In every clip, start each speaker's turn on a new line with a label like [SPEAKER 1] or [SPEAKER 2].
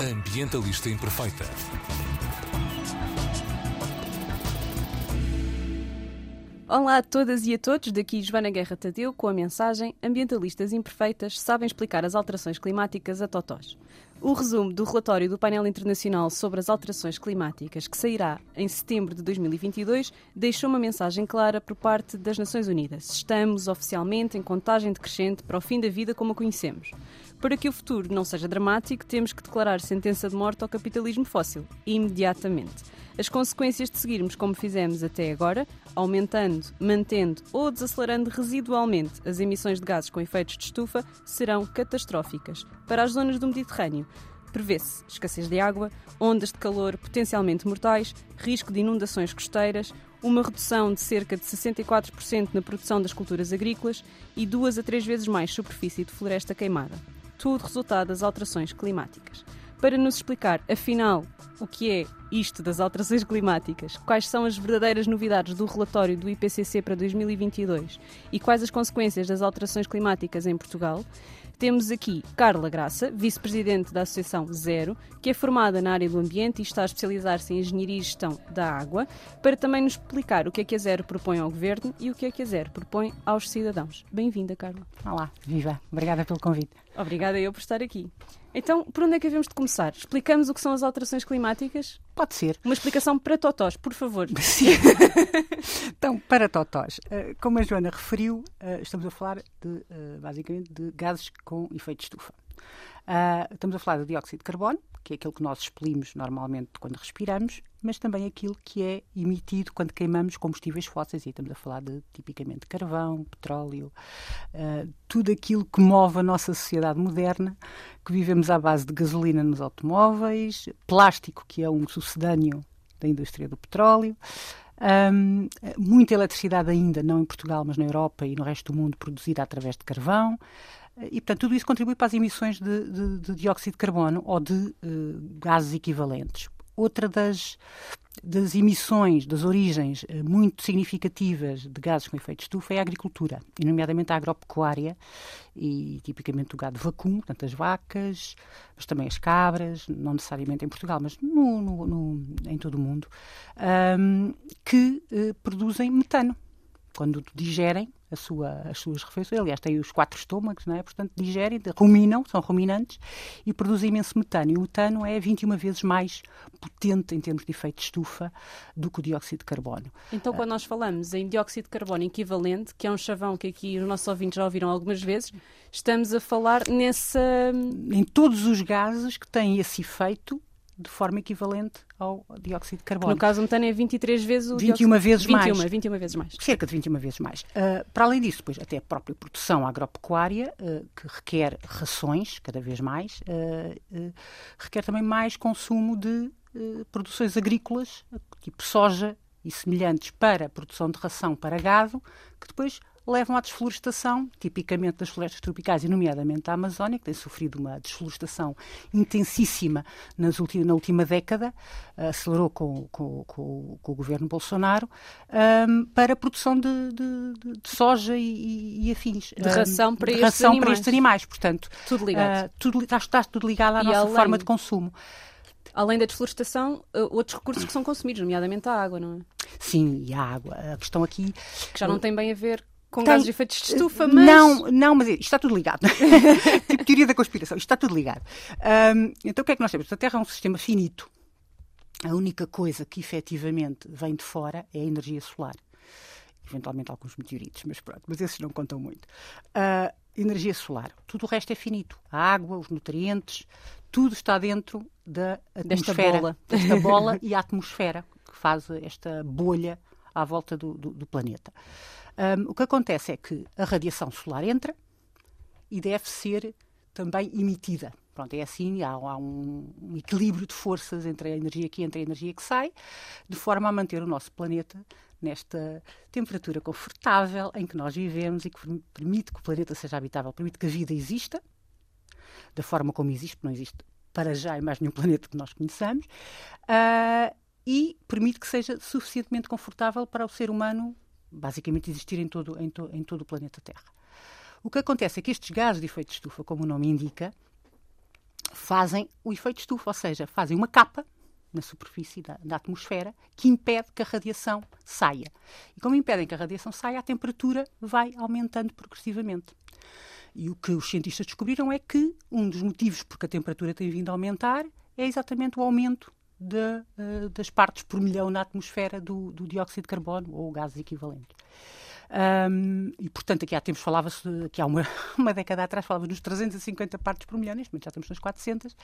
[SPEAKER 1] Ambientalista Imperfeita.
[SPEAKER 2] Olá a todas e a todos, daqui Joana Guerra Tadeu com a mensagem Ambientalistas Imperfeitas sabem explicar as alterações climáticas a totós. O resumo do relatório do painel internacional sobre as alterações climáticas, que sairá em setembro de 2022, deixou uma mensagem clara por parte das Nações Unidas. Estamos oficialmente em contagem decrescente para o fim da vida como a conhecemos. Para que o futuro não seja dramático, temos que declarar sentença de morte ao capitalismo fóssil, imediatamente. As consequências de seguirmos como fizemos até agora, aumentando, mantendo ou desacelerando residualmente as emissões de gases com efeitos de estufa, serão catastróficas. Para as zonas do Mediterrâneo, prevê-se escassez de água, ondas de calor potencialmente mortais, risco de inundações costeiras, uma redução de cerca de 64% na produção das culturas agrícolas e duas a três vezes mais superfície de floresta queimada. Tudo resultado das alterações climáticas. Para nos explicar, afinal, o que é isto das alterações climáticas, quais são as verdadeiras novidades do relatório do IPCC para 2022 e quais as consequências das alterações climáticas em Portugal, temos aqui Carla Graça, vice-presidente da Associação Zero, que é formada na área do ambiente e está a especializar-se em engenharia e gestão da água, para também nos explicar o que é que a Zero propõe ao governo e o que é que a Zero propõe aos cidadãos. Bem-vinda, Carla.
[SPEAKER 3] Olá, viva. Obrigada pelo convite.
[SPEAKER 2] Obrigada eu por estar aqui. Então, por onde é que havemos de começar? Explicamos o que são as alterações climáticas?
[SPEAKER 3] Pode ser.
[SPEAKER 2] Uma explicação para totós, por favor.
[SPEAKER 3] Sim. então, para totós, eh, como a Joana referiu, eh, estamos a falar de, eh, basicamente, de gases com efeito de estufa. Estamos a falar do dióxido de carbono, que é aquilo que nós expelimos normalmente quando respiramos, mas também aquilo que é emitido quando queimamos combustíveis fósseis, e estamos a falar de tipicamente carvão, petróleo, uh, tudo aquilo que move a nossa sociedade moderna, que vivemos à base de gasolina nos automóveis, plástico, que é um sucedâneo da indústria do petróleo. Um, muita eletricidade ainda, não em Portugal, mas na Europa e no resto do mundo, produzida através de carvão. E, portanto, tudo isso contribui para as emissões de, de, de dióxido de carbono ou de uh, gases equivalentes. Outra das, das emissões, das origens uh, muito significativas de gases com efeito estufa é a agricultura, e nomeadamente a agropecuária e tipicamente o gado vacuno, portanto as vacas, mas também as cabras, não necessariamente em Portugal, mas no, no, no, em todo o mundo, um, que uh, produzem metano quando digerem sua, as suas refeições. Aliás, têm os quatro estômagos, não é? portanto, digerem, ruminam, são ruminantes e produzem imenso metano. E o metano é 21 vezes mais potente em termos de efeito de estufa do que o dióxido de carbono.
[SPEAKER 2] Então, quando nós falamos em dióxido de carbono equivalente, que é um chavão que aqui os nossos ouvintes já ouviram algumas vezes, estamos a falar nessa.
[SPEAKER 3] Em todos os gases que têm esse efeito de forma equivalente ao dióxido de carbono.
[SPEAKER 2] No caso, o metano é 23 vezes o
[SPEAKER 3] 21
[SPEAKER 2] dióxido...
[SPEAKER 3] vezes
[SPEAKER 2] 21,
[SPEAKER 3] mais.
[SPEAKER 2] 21 vezes mais.
[SPEAKER 3] Cerca de 21 vezes mais. Uh, para além disso, depois, até a própria produção agropecuária, uh, que requer rações, cada vez mais, uh, requer também mais consumo de produções agrícolas, tipo soja e semelhantes, para a produção de ração para gado, que depois levam à desflorestação, tipicamente das florestas tropicais, e nomeadamente a Amazónia, que tem sofrido uma desflorestação intensíssima nas ulti na última década, acelerou com, com, com, com o governo Bolsonaro, um, para a produção de, de, de soja e, e, afins.
[SPEAKER 2] De ração para,
[SPEAKER 3] de
[SPEAKER 2] estes,
[SPEAKER 3] ração
[SPEAKER 2] animais.
[SPEAKER 3] para estes animais. Portanto,
[SPEAKER 2] tudo ligado.
[SPEAKER 3] Uh, tudo, está, está, tudo ligado à
[SPEAKER 2] e
[SPEAKER 3] nossa
[SPEAKER 2] além...
[SPEAKER 3] forma de consumo.
[SPEAKER 2] Além da desflorestação, outros recursos que são consumidos, nomeadamente a água, não é?
[SPEAKER 3] Sim, e a água. A questão aqui.
[SPEAKER 2] Que já não tem bem a ver com
[SPEAKER 3] tem,
[SPEAKER 2] gases de efeitos de estufa, mas...
[SPEAKER 3] Não, não, mas isto está tudo ligado. tipo teoria da conspiração, isto está tudo ligado. Um, então o que é que nós temos? A Terra é um sistema finito. A única coisa que efetivamente vem de fora é a energia solar. Eventualmente alguns meteoritos, mas pronto, mas esses não contam muito. Uh, energia solar. Tudo o resto é finito. A água, os nutrientes, tudo está dentro da atmosfera.
[SPEAKER 2] Desta bola.
[SPEAKER 3] Desta bola e a atmosfera, que faz esta bolha à volta do, do, do planeta. Um, o que acontece é que a radiação solar entra e deve ser também emitida. Pronto, é assim, há, há um, um, equilíbrio de forças entre a energia que entra e a energia que sai, de forma a manter o nosso planeta nesta temperatura confortável em que nós vivemos e que permite que o planeta seja habitável, permite que a vida exista, da forma como existe, não existe para já em mais nenhum planeta que nós conheçamos, uh, e permite que seja suficientemente confortável para o ser humano basicamente existir em todo, em, to, em todo o planeta Terra. O que acontece é que estes gases de efeito de estufa, como o nome indica, fazem o efeito estufa, ou seja, fazem uma capa na superfície da, da, atmosfera que impede que a radiação saia. E como impedem que a radiação saia, a temperatura vai aumentando progressivamente. E o que os cientistas descobriram é que um dos motivos por que a temperatura tem vindo a aumentar é exatamente o aumento de, uh, das partes por milhão na atmosfera do, do dióxido de carbono ou gases equivalentes. Um, e, portanto, aqui há tempos falava-se, aqui há uma, uma década atrás, falava-se nos 350 partes por milhão, neste momento já estamos nas 400,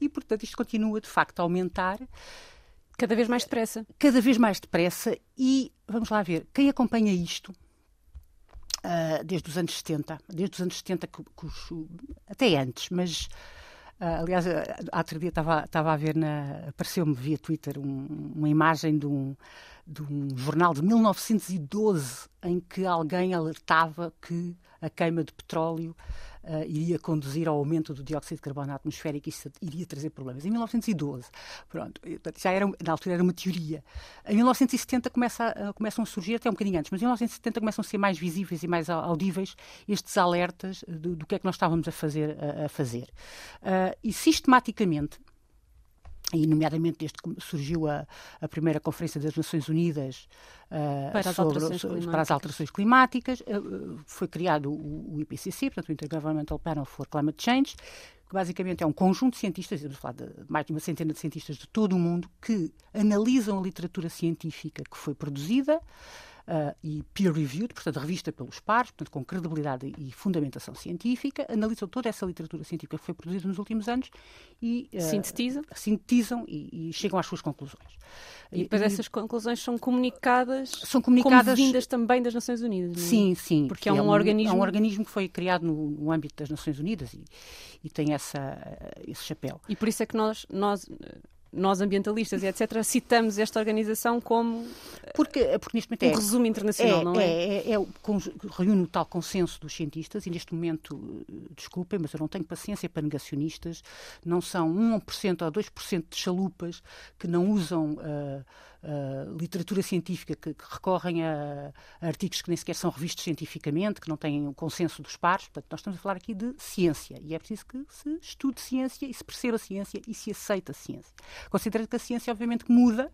[SPEAKER 3] e, portanto, isto continua, de facto, a aumentar.
[SPEAKER 2] Cada vez mais depressa.
[SPEAKER 3] Cada vez mais depressa, e vamos lá ver, quem acompanha isto, uh, desde os anos 70, desde os anos 70, que, que os, até antes, mas aliás, há outro dia estava, a ver, apareceu-me via Twitter um, uma imagem de um, de um jornal de 1912 em que alguém alertava que a queima de petróleo uh, iria conduzir ao aumento do dióxido de carbono atmosfera e isso iria trazer problemas. Em 1912, pronto, já era, na altura era uma teoria. Em 1970 começa uh, começam a surgir, até um bocadinho antes, mas em 1970 começam a ser mais visíveis e mais audíveis estes alertas do, do que é que nós estávamos a fazer. A, a fazer. Uh, e sistematicamente, e nomeadamente desde que surgiu a, a primeira Conferência das Nações Unidas uh,
[SPEAKER 2] para, as sobre,
[SPEAKER 3] para, as alterações climáticas, uh, foi criado o, o, IPCC, portanto o Intergovernmental Panel for Climate Change, que basicamente é um conjunto de cientistas, estamos a falar de mais de uma centena de cientistas de todo o mundo, que analisam a literatura científica que foi produzida, uh, e peer-reviewed, portanto, revista pelos pares, portanto, com credibilidade e fundamentação científica, analisam toda essa literatura científica que foi produzida nos últimos anos e
[SPEAKER 2] uh, sintetizam,
[SPEAKER 3] sintetizam e, e, chegam às suas conclusões.
[SPEAKER 2] E depois e, essas conclusões são comunicadas,
[SPEAKER 3] são comunicadas
[SPEAKER 2] vindas também das Nações Unidas.
[SPEAKER 3] É? Sim, sim.
[SPEAKER 2] Porque é um, é um, organismo...
[SPEAKER 3] É um organismo que foi criado no, no âmbito das Nações Unidas e, e tem essa, esse chapéu.
[SPEAKER 2] E por isso é que nós, nós nós ambientalistas e etc., citamos esta organização como
[SPEAKER 3] porque, porque neste momento
[SPEAKER 2] um é, resumo internacional,
[SPEAKER 3] é,
[SPEAKER 2] não
[SPEAKER 3] é? É, é, é reúne o tal consenso dos cientistas e neste momento, desculpem, mas eu não tenho paciência para negacionistas, não são 1% ou 2% de chalupas que não usam uh, uh, literatura científica, que, que recorrem a, a, artigos que nem sequer são revistos cientificamente, que não têm o consenso dos pares. Portanto, nós estamos a falar aqui de ciência e é preciso que se estude ciência e se perceba a ciência e se aceita a ciência. Considerando que a ciência, obviamente, muda,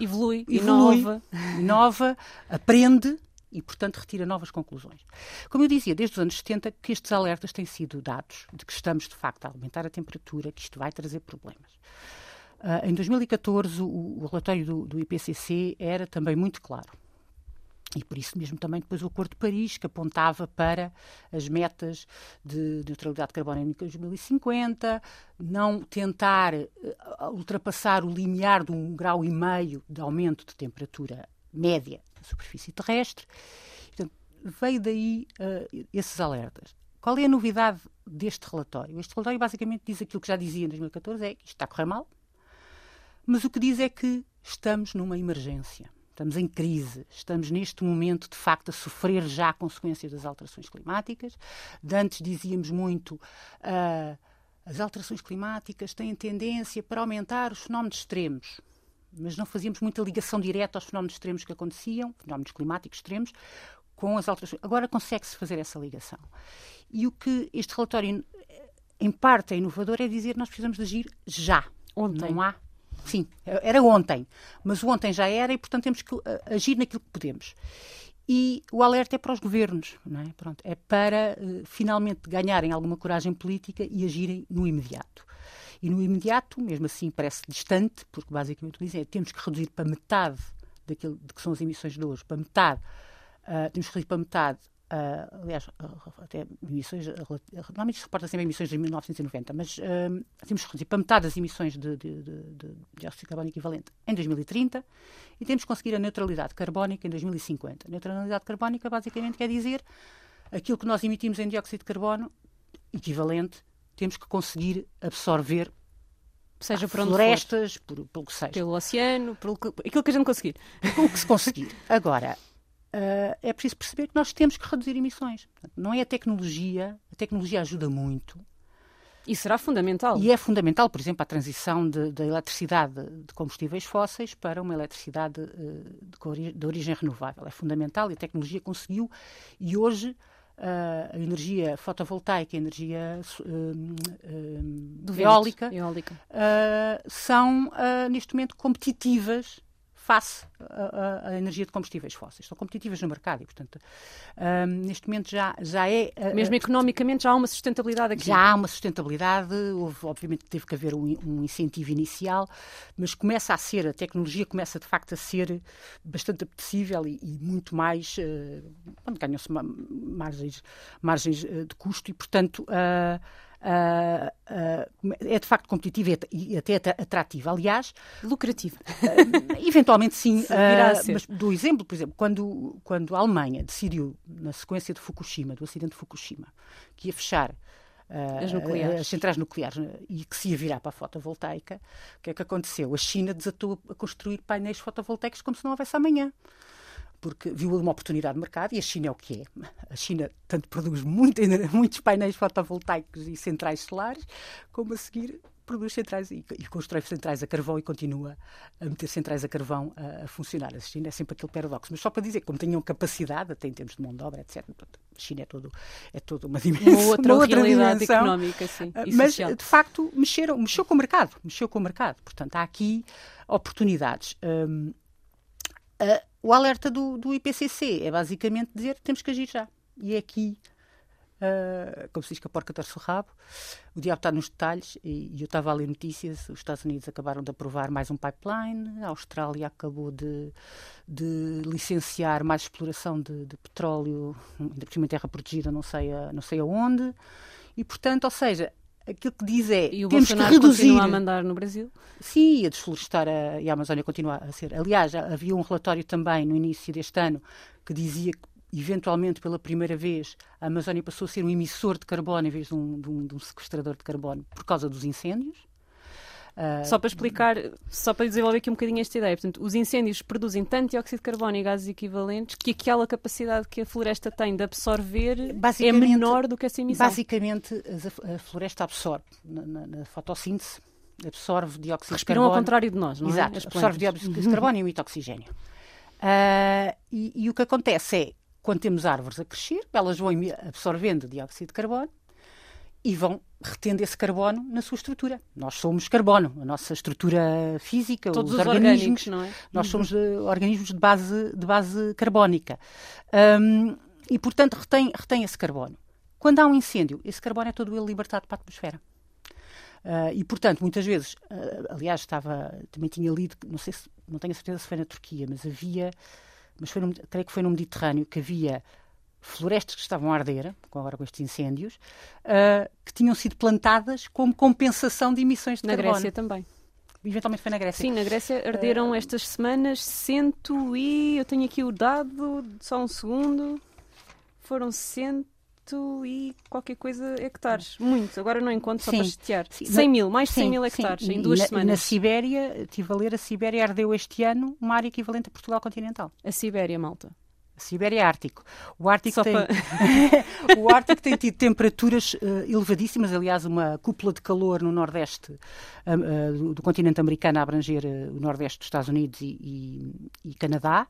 [SPEAKER 2] evolui,
[SPEAKER 3] evolui
[SPEAKER 2] inova.
[SPEAKER 3] inova, aprende e, portanto, retira novas conclusões. Como eu dizia, desde os anos 70 que estes alertas têm sido dados de que estamos, de facto, a aumentar a temperatura, que isto vai trazer problemas. Uh, em 2014, o, o relatório do, do, IPCC era também muito claro. E por isso mesmo também depois o Acordo de Paris, que apontava para as metas de neutralidade de carbono em 2050, não tentar uh, ultrapassar o limiar de um grau e meio de aumento de temperatura média da superfície terrestre. Portanto, veio daí uh, esses alertas. Qual é a novidade deste relatório? Este relatório basicamente diz aquilo que já dizia em 2014, é que isto está a correr mal, mas o que diz é que estamos numa emergência. Estamos em crise, estamos neste momento, de facto, a sofrer já consequências das alterações climáticas. De antes dizíamos muito uh, as alterações climáticas têm tendência para aumentar os fenómenos extremos, mas não fazíamos muita ligação direta aos fenómenos extremos que aconteciam, fenómenos climáticos extremos, com as alterações. Agora consegue-se fazer essa ligação. E o que este relatório, em parte, é inovador é dizer que nós precisamos de agir já.
[SPEAKER 2] Ontem.
[SPEAKER 3] Não há Sim, era ontem. Mas o ontem já era e, portanto, temos que eh, agir naquilo que podemos. E o alerta é para os governos, não é? Pronto, é para uh, finalmente ganharem alguma coragem política e agirem no imediato. E no imediato, mesmo assim, parece distante, porque basicamente dizem é temos que reduzir para metade daquilo de que são as emissões de hoje, para metade, uh, temos que reduzir para metade Uh, aliás, até emissões, normalmente se reporta sempre emissões de 1990, mas uh, temos que reduzir para metade das emissões de, de, de, de dióxido de carbono equivalente em 2030 e temos que conseguir a neutralidade carbónica em 2050. A neutralidade carbónica basicamente quer dizer aquilo que nós emitimos em dióxido de carbono equivalente, temos que conseguir absorver
[SPEAKER 2] seja por
[SPEAKER 3] florestas, por, pelo que seja.
[SPEAKER 2] Pelo oceano, pelo que, aquilo que a gente conseguir.
[SPEAKER 3] O que se conseguir. Agora, uh, é preciso perceber que nós temos que reduzir emissões. Não é a tecnologia, a tecnologia ajuda muito.
[SPEAKER 2] E será fundamental.
[SPEAKER 3] E é fundamental, por exemplo, a transição da eletricidade de combustíveis fósseis para uma eletricidade uh, de, de, origem renovável. É fundamental e a tecnologia conseguiu. E hoje a energia fotovoltaica, a energia eólica,
[SPEAKER 2] eólica.
[SPEAKER 3] são neste momento competitivas face à, energia de combustíveis fósseis. São competitivas no mercado e, portanto, um, neste momento já, já é.
[SPEAKER 2] Uh, Mesmo economicamente já há uma sustentabilidade aqui.
[SPEAKER 3] Já há uma sustentabilidade, houve, obviamente teve que haver um, um incentivo inicial, mas começa a ser, a tecnologia começa de facto a ser bastante apetecível e, e muito mais. Uh, ganham-se margens, margens de custo e, portanto. Uh, é de facto competitiva e até atrativa. Aliás,
[SPEAKER 2] lucrativa.
[SPEAKER 3] Uh, eventualmente sim. mas do exemplo, por exemplo, quando, quando a Alemanha decidiu, na sequência de Fukushima, do acidente de Fukushima, que ia fechar
[SPEAKER 2] as,
[SPEAKER 3] as centrais nucleares e que se ia virar para a fotovoltaica, o que é que aconteceu? A China desatou a construir painéis fotovoltaicos como se não houvesse amanhã porque viu uma oportunidade de mercado e a China é o que é. A China tanto produz muito, muitos painéis fotovoltaicos e centrais solares, como a seguir produz centrais e, e, constrói centrais a carvão e continua a meter centrais a carvão a, a, funcionar. A China é sempre aquele paradoxo. Mas só para dizer, como tinham capacidade, até em termos de mão de obra, etc., a China é, todo, é toda uma dimensão.
[SPEAKER 2] Uma outra, uma outra realidade dimensão, económica, sim.
[SPEAKER 3] Ah, mas, social. de facto, mexeram, mexeu com o mercado. Mexeu com o mercado. Portanto, há aqui oportunidades. Um, uh, o alerta do, do IPCC é basicamente dizer que temos que agir já. E é aqui, uh, como se diz que a porca torce o rabo, o diabo está nos detalhes. E, e eu estava a ler notícias: os Estados Unidos acabaram de aprovar mais um pipeline, a Austrália acabou de, de licenciar mais exploração de, de petróleo, ainda por cima em terra protegida, não sei, a, não sei aonde. E, portanto, ou seja, aquilo que diz é
[SPEAKER 2] e o
[SPEAKER 3] temos
[SPEAKER 2] Bolsonaro
[SPEAKER 3] que reduzir.
[SPEAKER 2] continua a mandar no Brasil?
[SPEAKER 3] Sim, a desflorestar a, e a Amazónia continua a ser. Aliás, havia um relatório também no início deste ano que dizia que eventualmente pela primeira vez a Amazónia passou a ser um emissor de carbono em vez de um, de um, de um sequestrador de carbono por causa dos incêndios.
[SPEAKER 2] Uh, só para explicar, só para desenvolver aqui um bocadinho esta ideia, portanto, os incêndios produzem tanto dióxido de carbono e gases equivalentes que aquela capacidade que a floresta tem de absorver é menor do que essa emissão.
[SPEAKER 3] Basicamente, a floresta absorve na, na, na fotossíntese, absorve dióxido
[SPEAKER 2] Respiram
[SPEAKER 3] de carbono.
[SPEAKER 2] ao contrário de nós, não
[SPEAKER 3] Exato,
[SPEAKER 2] é?
[SPEAKER 3] Exato, absorve dióxido de carbono e emite oxigênio. Uh, e, e o que acontece é, quando temos árvores a crescer, elas vão absorvendo dióxido de carbono e vão retendo esse carbono na sua estrutura. Nós somos carbono, a nossa estrutura física,
[SPEAKER 2] Todos
[SPEAKER 3] os,
[SPEAKER 2] os
[SPEAKER 3] organismos,
[SPEAKER 2] não é?
[SPEAKER 3] nós somos uh, organismos de base, de base carbónica. Um, e, portanto, retém, retém esse carbono. Quando há um incêndio, esse carbono é todo ele libertado para a atmosfera. Uh, e, portanto, muitas vezes, uh, aliás, estava, também tinha lido, não sei se, não tenho a certeza se foi na Turquia, mas havia, mas foi no, creio que foi no Mediterrâneo, que havia florestas que estavam a arder, agora com estes incêndios, uh, que tinham sido plantadas como compensação de emissões de
[SPEAKER 2] na
[SPEAKER 3] carbono.
[SPEAKER 2] Na Grécia também.
[SPEAKER 3] Eventualmente foi na Grécia.
[SPEAKER 2] Sim, na Grécia arderam uh, estas semanas cento e... Eu tenho aqui o dado, só um segundo. Foram cento e qualquer coisa hectares. Muito. Agora não encontro, só sim, para chatear. 100 mil, mais de 100 sim, mil hectares sim. em duas
[SPEAKER 3] na,
[SPEAKER 2] semanas.
[SPEAKER 3] Na Sibéria, estive a ler, a Sibéria ardeu este ano uma área equivalente a Portugal continental.
[SPEAKER 2] A Sibéria, malta.
[SPEAKER 3] A Sibéria é Ártico. O Ártico, tem, o Ártico tem tido temperaturas uh, elevadíssimas. Aliás, uma cúpula de calor no Nordeste uh, uh, do, do, continente americano a abranger o Nordeste dos Estados Unidos e, e, e Canadá,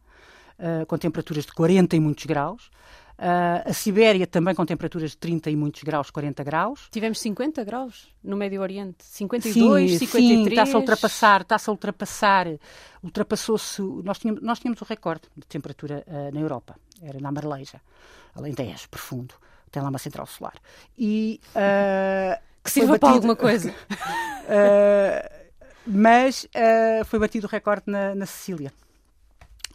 [SPEAKER 3] com temperaturas de 40 e muitos graus. Uh, a Sibéria também com temperaturas de 30 e muitos graus, 40 graus.
[SPEAKER 2] Tivemos 50 graus no Médio Oriente. 52, sim, 53.
[SPEAKER 3] Sim, está-se a ultrapassar, está-se a ultrapassar. Ultrapassou-se. Nós tínhamos, nós tínhamos o recorde de temperatura uh, na Europa. Era na Marleja, Alentejo, profundo. Tem lá uma central solar. E. Uh,
[SPEAKER 2] que sirva para alguma coisa.
[SPEAKER 3] mas foi batido o recorde na, na Sicília.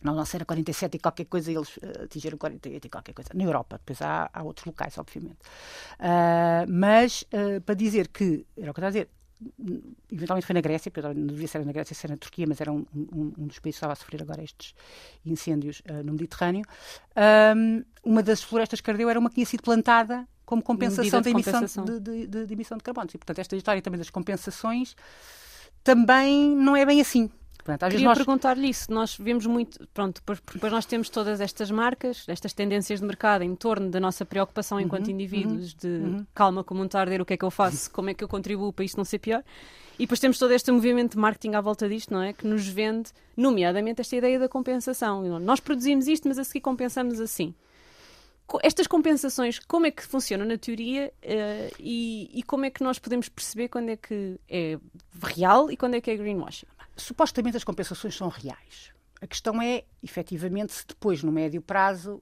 [SPEAKER 3] Na nossa era 47 e qualquer coisa, eles uh, atingiram 48 e qualquer coisa. Na Europa, depois há, há outros locais, obviamente. Uh, mas, uh, para dizer que, era o que eu estava a dizer, eventualmente foi na Grécia, porque não devia ser na Grécia, ser na Turquia, mas era um, um, um dos países que estava a sofrer agora estes incêndios no Mediterrâneo. Um, uma das florestas que ardeu era uma que tinha sido plantada como compensação de, emissão compensação. De, de, de, de, emissão de carbono. E, portanto, esta história também das compensações também não é bem assim.
[SPEAKER 2] Portanto, às Queria nós... perguntar-lhe isso. Nós vemos muito, pronto, depois, nós temos todas estas marcas, estas tendências de mercado em torno da nossa preocupação enquanto uhum, indivíduos uhum, de uhum. calma, como um tarder, o que é que eu faço, como é que eu contribuo para isto não ser pior. E depois temos todo este movimento de marketing à volta disto, não é? Que nos vende, nomeadamente, esta ideia da compensação. Nós produzimos isto, mas a seguir compensamos assim. estas compensações, como é que funcionam na teoria uh, e, e, como é que nós podemos perceber quando é que é real e quando é que é greenwashing?
[SPEAKER 3] Supostamente as compensações são reais. A questão é, efetivamente, se depois, no médio prazo,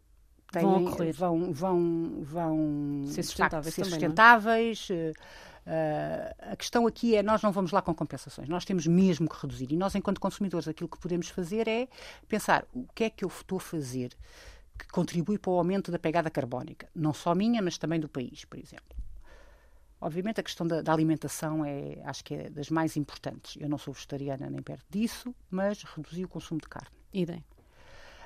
[SPEAKER 3] têm, vão, vão, vão, vão
[SPEAKER 2] ser sustentáveis.
[SPEAKER 3] Facto,
[SPEAKER 2] ser
[SPEAKER 3] também, é? sustentáveis uh, a questão aqui é nós não vamos lá com compensações, nós temos mesmo que reduzir. E nós, enquanto consumidores, aquilo que podemos fazer é pensar o que é que eu estou a fazer que contribui para o aumento da pegada carbónica, não só minha, mas também do país, por exemplo. Obviamente a questão da, da, alimentação é, acho que é das mais importantes. Eu não sou vegetariana nem perto disso, mas reduzi o consumo de carne.
[SPEAKER 2] Idem.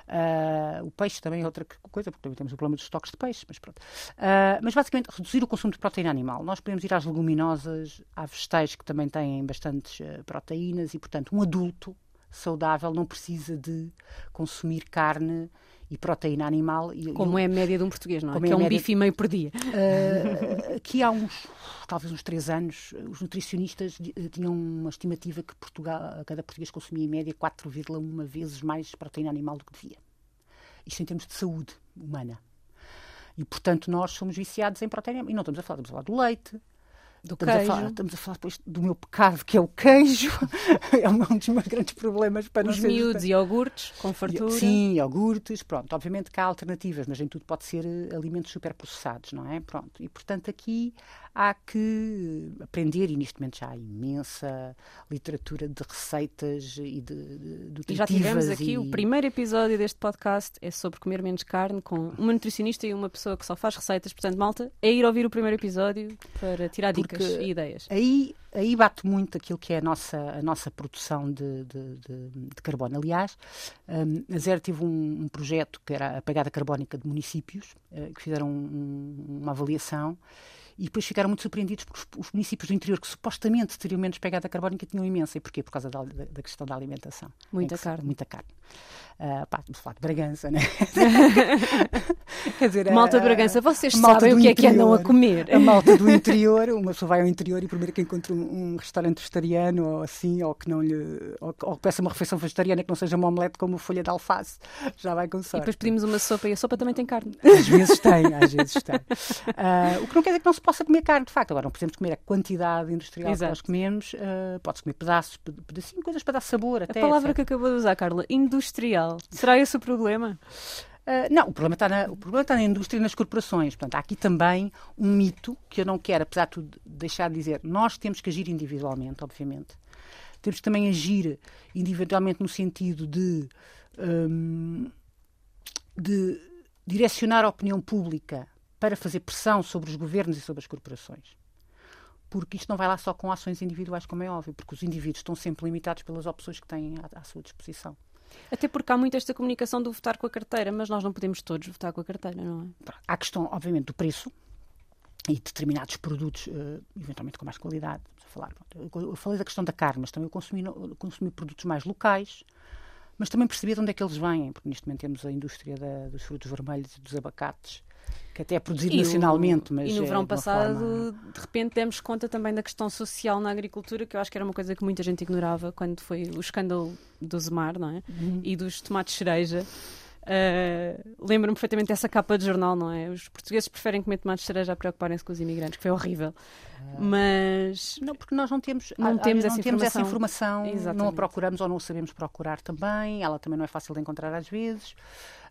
[SPEAKER 3] Uh, o peixe também é outra coisa, porque também temos o problema dos estoques de peixe, mas pronto. Uh, mas basicamente reduzir o consumo de proteína animal. Nós podemos ir às leguminosas, há vegetais que também têm bastantes uh, proteínas e, portanto, um adulto saudável não precisa de consumir carne e proteína animal. E,
[SPEAKER 2] Como é a média de um português, não é? Que é, é um média... bife e meio por dia.
[SPEAKER 3] Uh, aqui há uns, talvez uns três anos, os nutricionistas eh, tinham uma estimativa que Portugal, cada português consumia em média 4,1 vezes mais proteína animal do que devia. Isto em termos de saúde humana. E, portanto, nós somos viciados em proteína. E não estamos a falar, estamos a falar do leite,
[SPEAKER 2] do
[SPEAKER 3] estamos
[SPEAKER 2] queijo.
[SPEAKER 3] A falar, estamos a falar depois do meu pecado, que é o queijo. é um dos meus grandes problemas para
[SPEAKER 2] Os miúdos, iogurtes, com fartura.
[SPEAKER 3] Sim, iogurtes, pronto. Obviamente que há alternativas, mas nem tudo pode ser eh, alimentos superprocessados, não é? Pronto. E, portanto, aqui há que aprender, e neste momento já há imensa literatura de receitas e de, de, de
[SPEAKER 2] E já tivemos aqui e... o primeiro episódio deste podcast, é sobre comer menos carne, com uma nutricionista e uma pessoa que só faz receitas. Portanto, malta, é ir ouvir o primeiro episódio para tirar dicas Porque e ideias.
[SPEAKER 3] Aí aí bate muito aquilo que é a nossa, a nossa produção de, de, de, de carbono. Aliás, um, a Zero teve um, um, projeto que era a pegada carbónica de municípios, uh, que fizeram um, uma avaliação e depois ficaram muito surpreendidos porque os, os, municípios do interior que supostamente teriam menos pegada carbónica tinham imensa. E porquê? Por causa da, da, da questão da alimentação.
[SPEAKER 2] Muita carne.
[SPEAKER 3] Muita carne. Uh, pá, vamos falar de Bragança, né?
[SPEAKER 2] Quer dizer, malta de Bragança, vocês sabem o que é que andam a comer.
[SPEAKER 3] A malta do interior, uma pessoa vai ao interior e primeiro que encontra um, um restaurante vegetariano ou assim, ou que não lhe. Ou, ou peça uma refeição vegetariana que não seja uma omelete como folha de alface, já vai com sorte.
[SPEAKER 2] E depois pedimos uma sopa e a sopa também tem carne.
[SPEAKER 3] Às vezes tem, às vezes tem. Uh, o que não quer dizer que não se possa comer carne, de facto. Agora, não podemos comer a quantidade industrial Exato. que nós comemos, uh, pode-se comer pedaços, pedacinhos, coisas para dar sabor. Até,
[SPEAKER 2] a palavra que acabou de usar, Carla, industrial. Será esse o problema?
[SPEAKER 3] Uh, não, o problema, está na, o problema está na indústria e nas corporações. Portanto, há aqui também um mito que eu não quero, apesar de tudo, deixar de dizer. Nós temos que agir individualmente, obviamente. Temos que também agir individualmente no sentido de, um, de direcionar a opinião pública para fazer pressão sobre os governos e sobre as corporações. Porque isto não vai lá só com ações individuais, como é óbvio, porque os indivíduos estão sempre limitados pelas opções que têm à, à sua disposição.
[SPEAKER 2] Até porque há muito esta comunicação do votar com a carteira, mas nós não podemos todos votar com a carteira, não é?
[SPEAKER 3] Há a questão, obviamente, do preço e determinados produtos, uh, eventualmente com mais qualidade. Falar, eu falei da questão da carne, mas também eu consumi, consumi produtos mais locais, mas também perceber de onde é que eles vêm, porque neste momento temos a indústria da, dos frutos vermelhos e dos abacates que até é produzido e nacionalmente. Mas
[SPEAKER 2] e no
[SPEAKER 3] é
[SPEAKER 2] verão passado,
[SPEAKER 3] forma...
[SPEAKER 2] de repente, demos conta também da questão social na agricultura, que eu acho que era uma coisa que muita gente ignorava quando foi o escândalo do Zemar, não é? Uhum. E dos tomates cereja. Uh, Lembro-me perfeitamente dessa capa de jornal, não é? Os portugueses preferem comer tomates cereja a preocuparem-se com os imigrantes, que foi horrível. Ah. Mas.
[SPEAKER 3] Não, porque nós não temos,
[SPEAKER 2] não temos, essa,
[SPEAKER 3] não
[SPEAKER 2] temos
[SPEAKER 3] essa informação, não a procuramos ou não a sabemos procurar também. Ela também não é fácil de encontrar às vezes.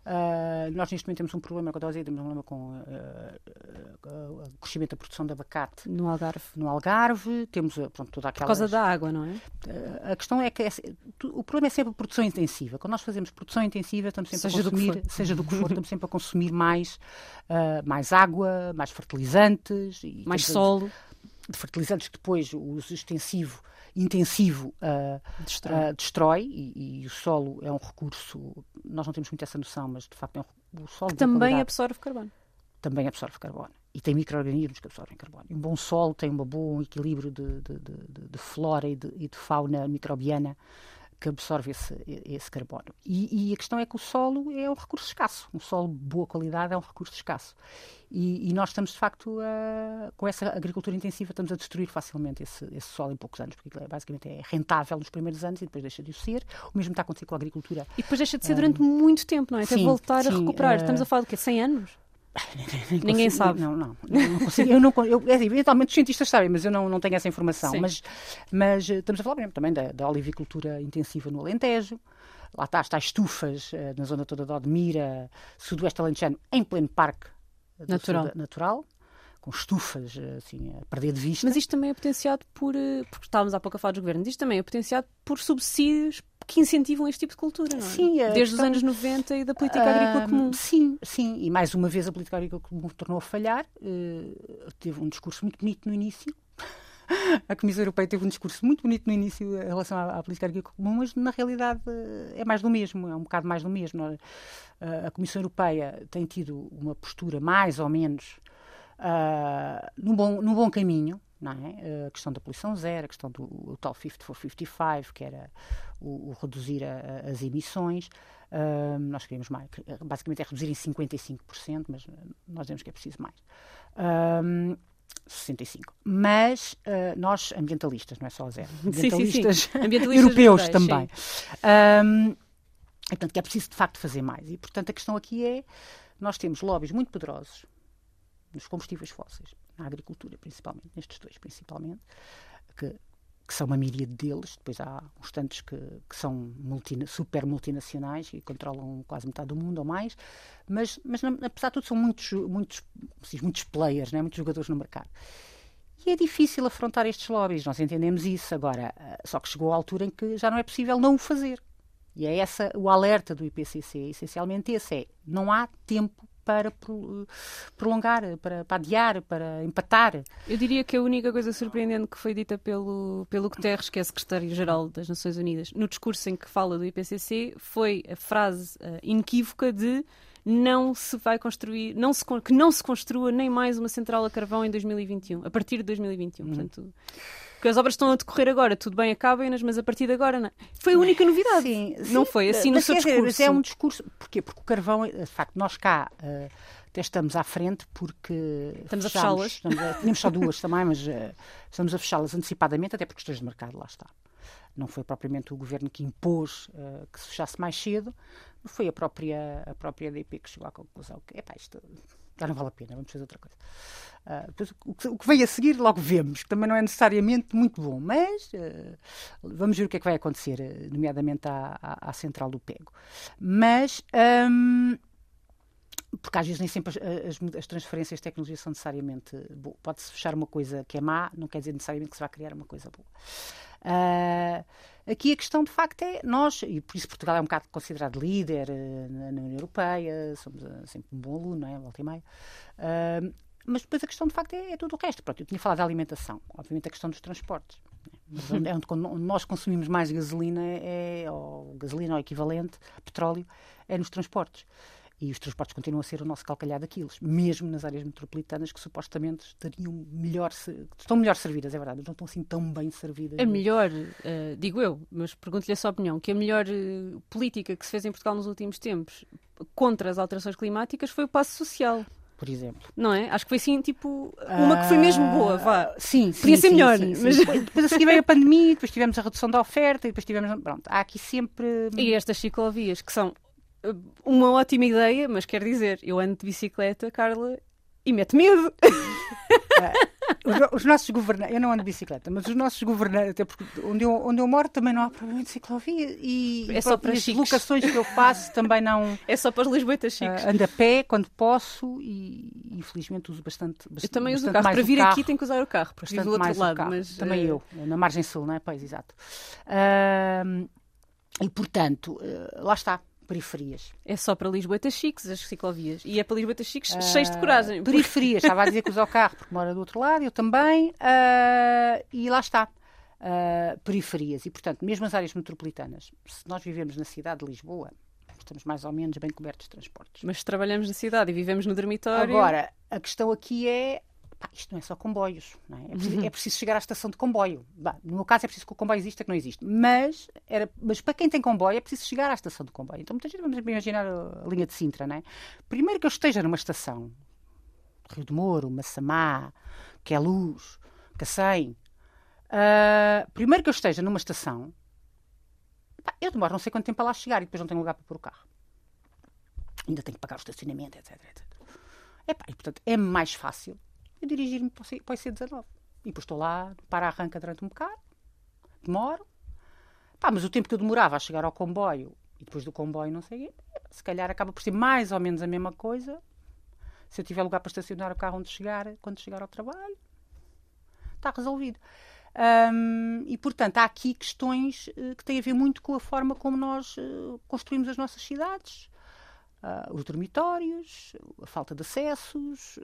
[SPEAKER 3] Uh, nós neste momento temos um problema, quando eu estava a dizer, temos um problema com uh, uh, o crescimento da produção de abacate
[SPEAKER 2] no Algarve.
[SPEAKER 3] No Algarve, temos pronto, toda aquela.
[SPEAKER 2] Por causa da água, não é?
[SPEAKER 3] a questão é que é, o problema é sempre a produção intensiva. Quando nós fazemos produção intensiva, estamos sempre seja a consumir, do seja do que for, estamos sempre a consumir mais, mais água, mais fertilizantes,
[SPEAKER 2] mais solo.
[SPEAKER 3] De fertilizantes que depois o uso extensivo intensivo uh, destrói, uh, destrói e, e, o solo é um recurso, nós não temos muito essa noção, mas de facto é um, o solo
[SPEAKER 2] que também absorve carbono.
[SPEAKER 3] Também absorve carbono. E tem micro-organismos que absorvem carbono. Um bom solo tem um bom equilíbrio de, de, de, de flora e de, e de fauna microbiana que absorve esse, esse carbono. E, e, a questão é que o solo é um recurso escasso. Um solo de boa qualidade é um recurso escasso. E, e nós estamos, de facto, a, com essa agricultura intensiva, estamos a destruir facilmente esse, esse solo em poucos anos, porque basicamente é rentável nos primeiros anos e depois deixa de o ser. O mesmo está a acontecer com a agricultura.
[SPEAKER 2] E depois deixa de ser durante um, muito tempo, não é? Até sim, voltar sim, a recuperar. Uh, estamos a falar de quê? 100 anos? Ninguém sabe.
[SPEAKER 3] Não, não. não consigo, eu não, eu, é, assim, eventualmente os cientistas sabem, mas eu não, não tenho essa informação. Mas, mas eh, estamos a falar exemplo, também da, da olivicultura intensiva no Alentejo. Lá está, está estufas uh, na zona toda de Odmira, sudoeste alentejano, em pleno parque
[SPEAKER 2] natural.
[SPEAKER 3] natural com estufas assim, a perder de vista.
[SPEAKER 2] Mas isto também é potenciado por, porque estávamos há pouco a falar dos governos, isto também é potenciado por subsídios que incentivam este tipo de cultura, não é?
[SPEAKER 3] Sim,
[SPEAKER 2] Desde questão... os anos 90 e da política agrícola comum.
[SPEAKER 3] Sim, sim, e mais uma vez a política agrícola comum tornou a falhar. Uh, teve um discurso muito bonito no início. a Comissão Europeia teve um discurso muito bonito no início em relação à, à política agrícola comum, mas na realidade eh, é mais do mesmo, é um bocado mais do mesmo. Uh, a Comissão Europeia tem tido uma postura mais ou menos uh, no, bom, no bom caminho, não é? A questão da poluição zero, a questão do tal 50 for 55, que era o, o reduzir a, as emissões. Uh, nós queríamos mais, basicamente é reduzir em 55%, mas nós dizemos que é preciso mais. Uh, 65. Mas uh, nós, ambientalistas, não é só zero, ambientalistas, sim, sim, sim. ambientalistas europeus também. Um, e, portanto, que é preciso de facto fazer mais. E, portanto, a questão aqui é: nós temos lobbies muito poderosos nos combustíveis fósseis, na agricultura principalmente, nestes dois principalmente, que, que são uma miríade deles. Depois há uns tantos que, que são super multinacionais e controlam quase metade do mundo ou mais, mas, mas apesar de tudo são muitos, muitos, muitos players, né? muitos jogadores no mercado. E é difícil afrontar estes lobbies, nós entendemos isso. Agora, eh, só que chegou a altura em que já não é possível não o fazer. E é essa o alerta do IPCC, essencialmente esse é, não há tempo para prolongar, para, para adiar, para empatar.
[SPEAKER 2] Eu diria que a única coisa surpreendente que foi dita pelo, pelo Guterres, que é secretário-geral das Nações Unidas, no discurso em que fala do IPCC, foi a frase uh, inequívoca de não se vai construir, não se, que não se construa nem mais uma central a carvão em 2021, a partir de 2021. Hum. Portanto, porque as obras estão a decorrer agora, tudo bem, acabem-nas, mas a partir de agora não. Foi a única novidade. Sim, não foi assim no seu discurso. Mas
[SPEAKER 3] é um discurso. Porquê? Porque o carvão, de facto, nós cá. Uh, até estamos à frente porque
[SPEAKER 2] estamos fechamos, a
[SPEAKER 3] fechá-las. Tínhamos só duas também, mas uh, estamos a fechá-las antecipadamente, até por questões de mercado, lá está. Não foi propriamente o governo que impôs uh, que se fechasse mais cedo, foi a própria, a própria DP que chegou à conclusão que, epá, isto não vale a pena, vamos fazer outra coisa. Uh, depois, o, que, o que vem a seguir logo vemos, que também não é necessariamente muito bom, mas uh, vamos ver o que é que vai acontecer, uh, nomeadamente à, à, à, central do Pego. Mas. Um, porque às vezes nem sempre as, as, transferências de tecnologia são necessariamente boas. Pode-se fechar uma coisa que é má, não quer dizer necessariamente que se vai criar uma coisa boa. Uh, aqui a questão, de facto, é nós, e por isso Portugal é um bocado considerado líder uh, na, União Europeia, somos uh, sempre um bom aluno, não é? Volta e meia. mas depois a questão, de facto, é, é tudo o resto. Pronto, eu tinha falado da alimentação, obviamente a questão dos transportes. Mas onde, é onde, onde, nós consumimos mais gasolina, é, ou gasolina ou equivalente, petróleo, é nos transportes. E os transportes continuam a ser o nosso calcalhar daqueles, mesmo nas áreas metropolitanas que supostamente estariam melhor, estão melhor servidas, é verdade, não estão assim tão bem servidas.
[SPEAKER 2] A melhor, uh, digo eu, mas pergunto-lhe a sua opinião, que a melhor uh, política que se fez em Portugal nos últimos tempos contra as alterações climáticas foi o passo social
[SPEAKER 3] por exemplo.
[SPEAKER 2] Não é? Acho que foi assim, tipo, uma que foi mesmo boa, vá.
[SPEAKER 3] Ah, sim, sim.
[SPEAKER 2] Podia ser
[SPEAKER 3] sim,
[SPEAKER 2] melhor.
[SPEAKER 3] Sim, mas... Depois a seguir veio a pandemia, depois tivemos a redução da oferta e depois tivemos. Pronto, há aqui sempre.
[SPEAKER 2] E estas ciclovias que são uma ótima ideia, mas quer dizer, eu ando de bicicleta, Carla, e mete medo.
[SPEAKER 3] os, os, nossos governantes, eu não ando de bicicleta, mas os nossos governantes, até porque onde eu, onde eu moro também não há problema de ciclovia e,
[SPEAKER 2] é só para
[SPEAKER 3] as locações que eu faço também não.
[SPEAKER 2] É só para os Lisboetas chiques.
[SPEAKER 3] Uh, ando a pé quando posso e infelizmente uso bastante. bastante
[SPEAKER 2] eu também uso o carro. Para vir
[SPEAKER 3] carro,
[SPEAKER 2] aqui tenho que usar o carro, porque vivo do outro lado. Mas,
[SPEAKER 3] também uh... eu, na margem sul, não é? Pois, exato. Uh, e portanto, lá está periferias.
[SPEAKER 2] É só para Lisboetas chiques as ciclovias. E é para Lisboetas chiques uh, cheios de coragem.
[SPEAKER 3] Periferias, estava a dizer que usa o carro porque mora do outro lado, eu também. Uh, e lá está. Uh, periferias. E, portanto, mesmo as áreas metropolitanas, se nós vivemos na cidade de Lisboa, estamos mais ou menos bem cobertos de transportes.
[SPEAKER 2] Mas trabalhamos na cidade e vivemos no dormitório.
[SPEAKER 3] Agora, a questão aqui é pá, isto não é só comboios, é? É, preciso, uhum. é preciso chegar à estação de comboio. Bah, no meu caso é preciso que o comboio exista, que não existe. Mas, era, mas para quem tem comboio é preciso chegar à estação de comboio. Então muita gente vamos imaginar a, a linha de Sintra, não é? Primeiro que eu esteja numa estação, Rio de Moro, Massamá, Queluz, Cacém, uh, primeiro que eu esteja numa estação, pá, eu demoro não sei quanto tempo para lá chegar e depois não tenho lugar para pôr o carro. Ainda tenho que pagar o estacionamento, etc, etc. Epá, e, portanto, é mais fácil eu dirigir-me para o IC19. E depois estou lá, para arranca durante um bocado, demoro. Pá, mas o tempo que eu demorava a chegar ao comboio e depois do comboio não sei se calhar acaba por ser mais ou menos a mesma coisa se eu tiver lugar para estacionar o carro onde chegar, quando chegar ao trabalho. Está resolvido. Um, e, portanto, há aqui questões uh, que têm a ver muito com a forma como nós uh, construímos as nossas cidades. Uh, os dormitórios, a falta de acessos,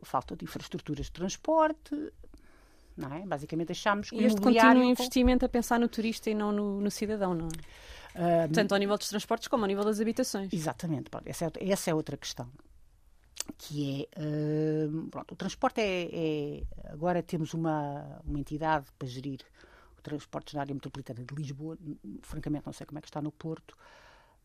[SPEAKER 3] a falta de infraestruturas de transporte, não é? Basicamente deixámos que
[SPEAKER 2] e este contínuo investimento a pensar no turista e não no, no cidadão, não é? Uh, Tanto ao nível dos transportes como ao nível das habitações.
[SPEAKER 3] Exatamente. Essa é, essa é outra questão. Que é. Uh, pronto, o transporte é, é, Agora temos uma, uma entidade para gerir o transporte na área metropolitana de Lisboa. Francamente, não sei como é que está no Porto.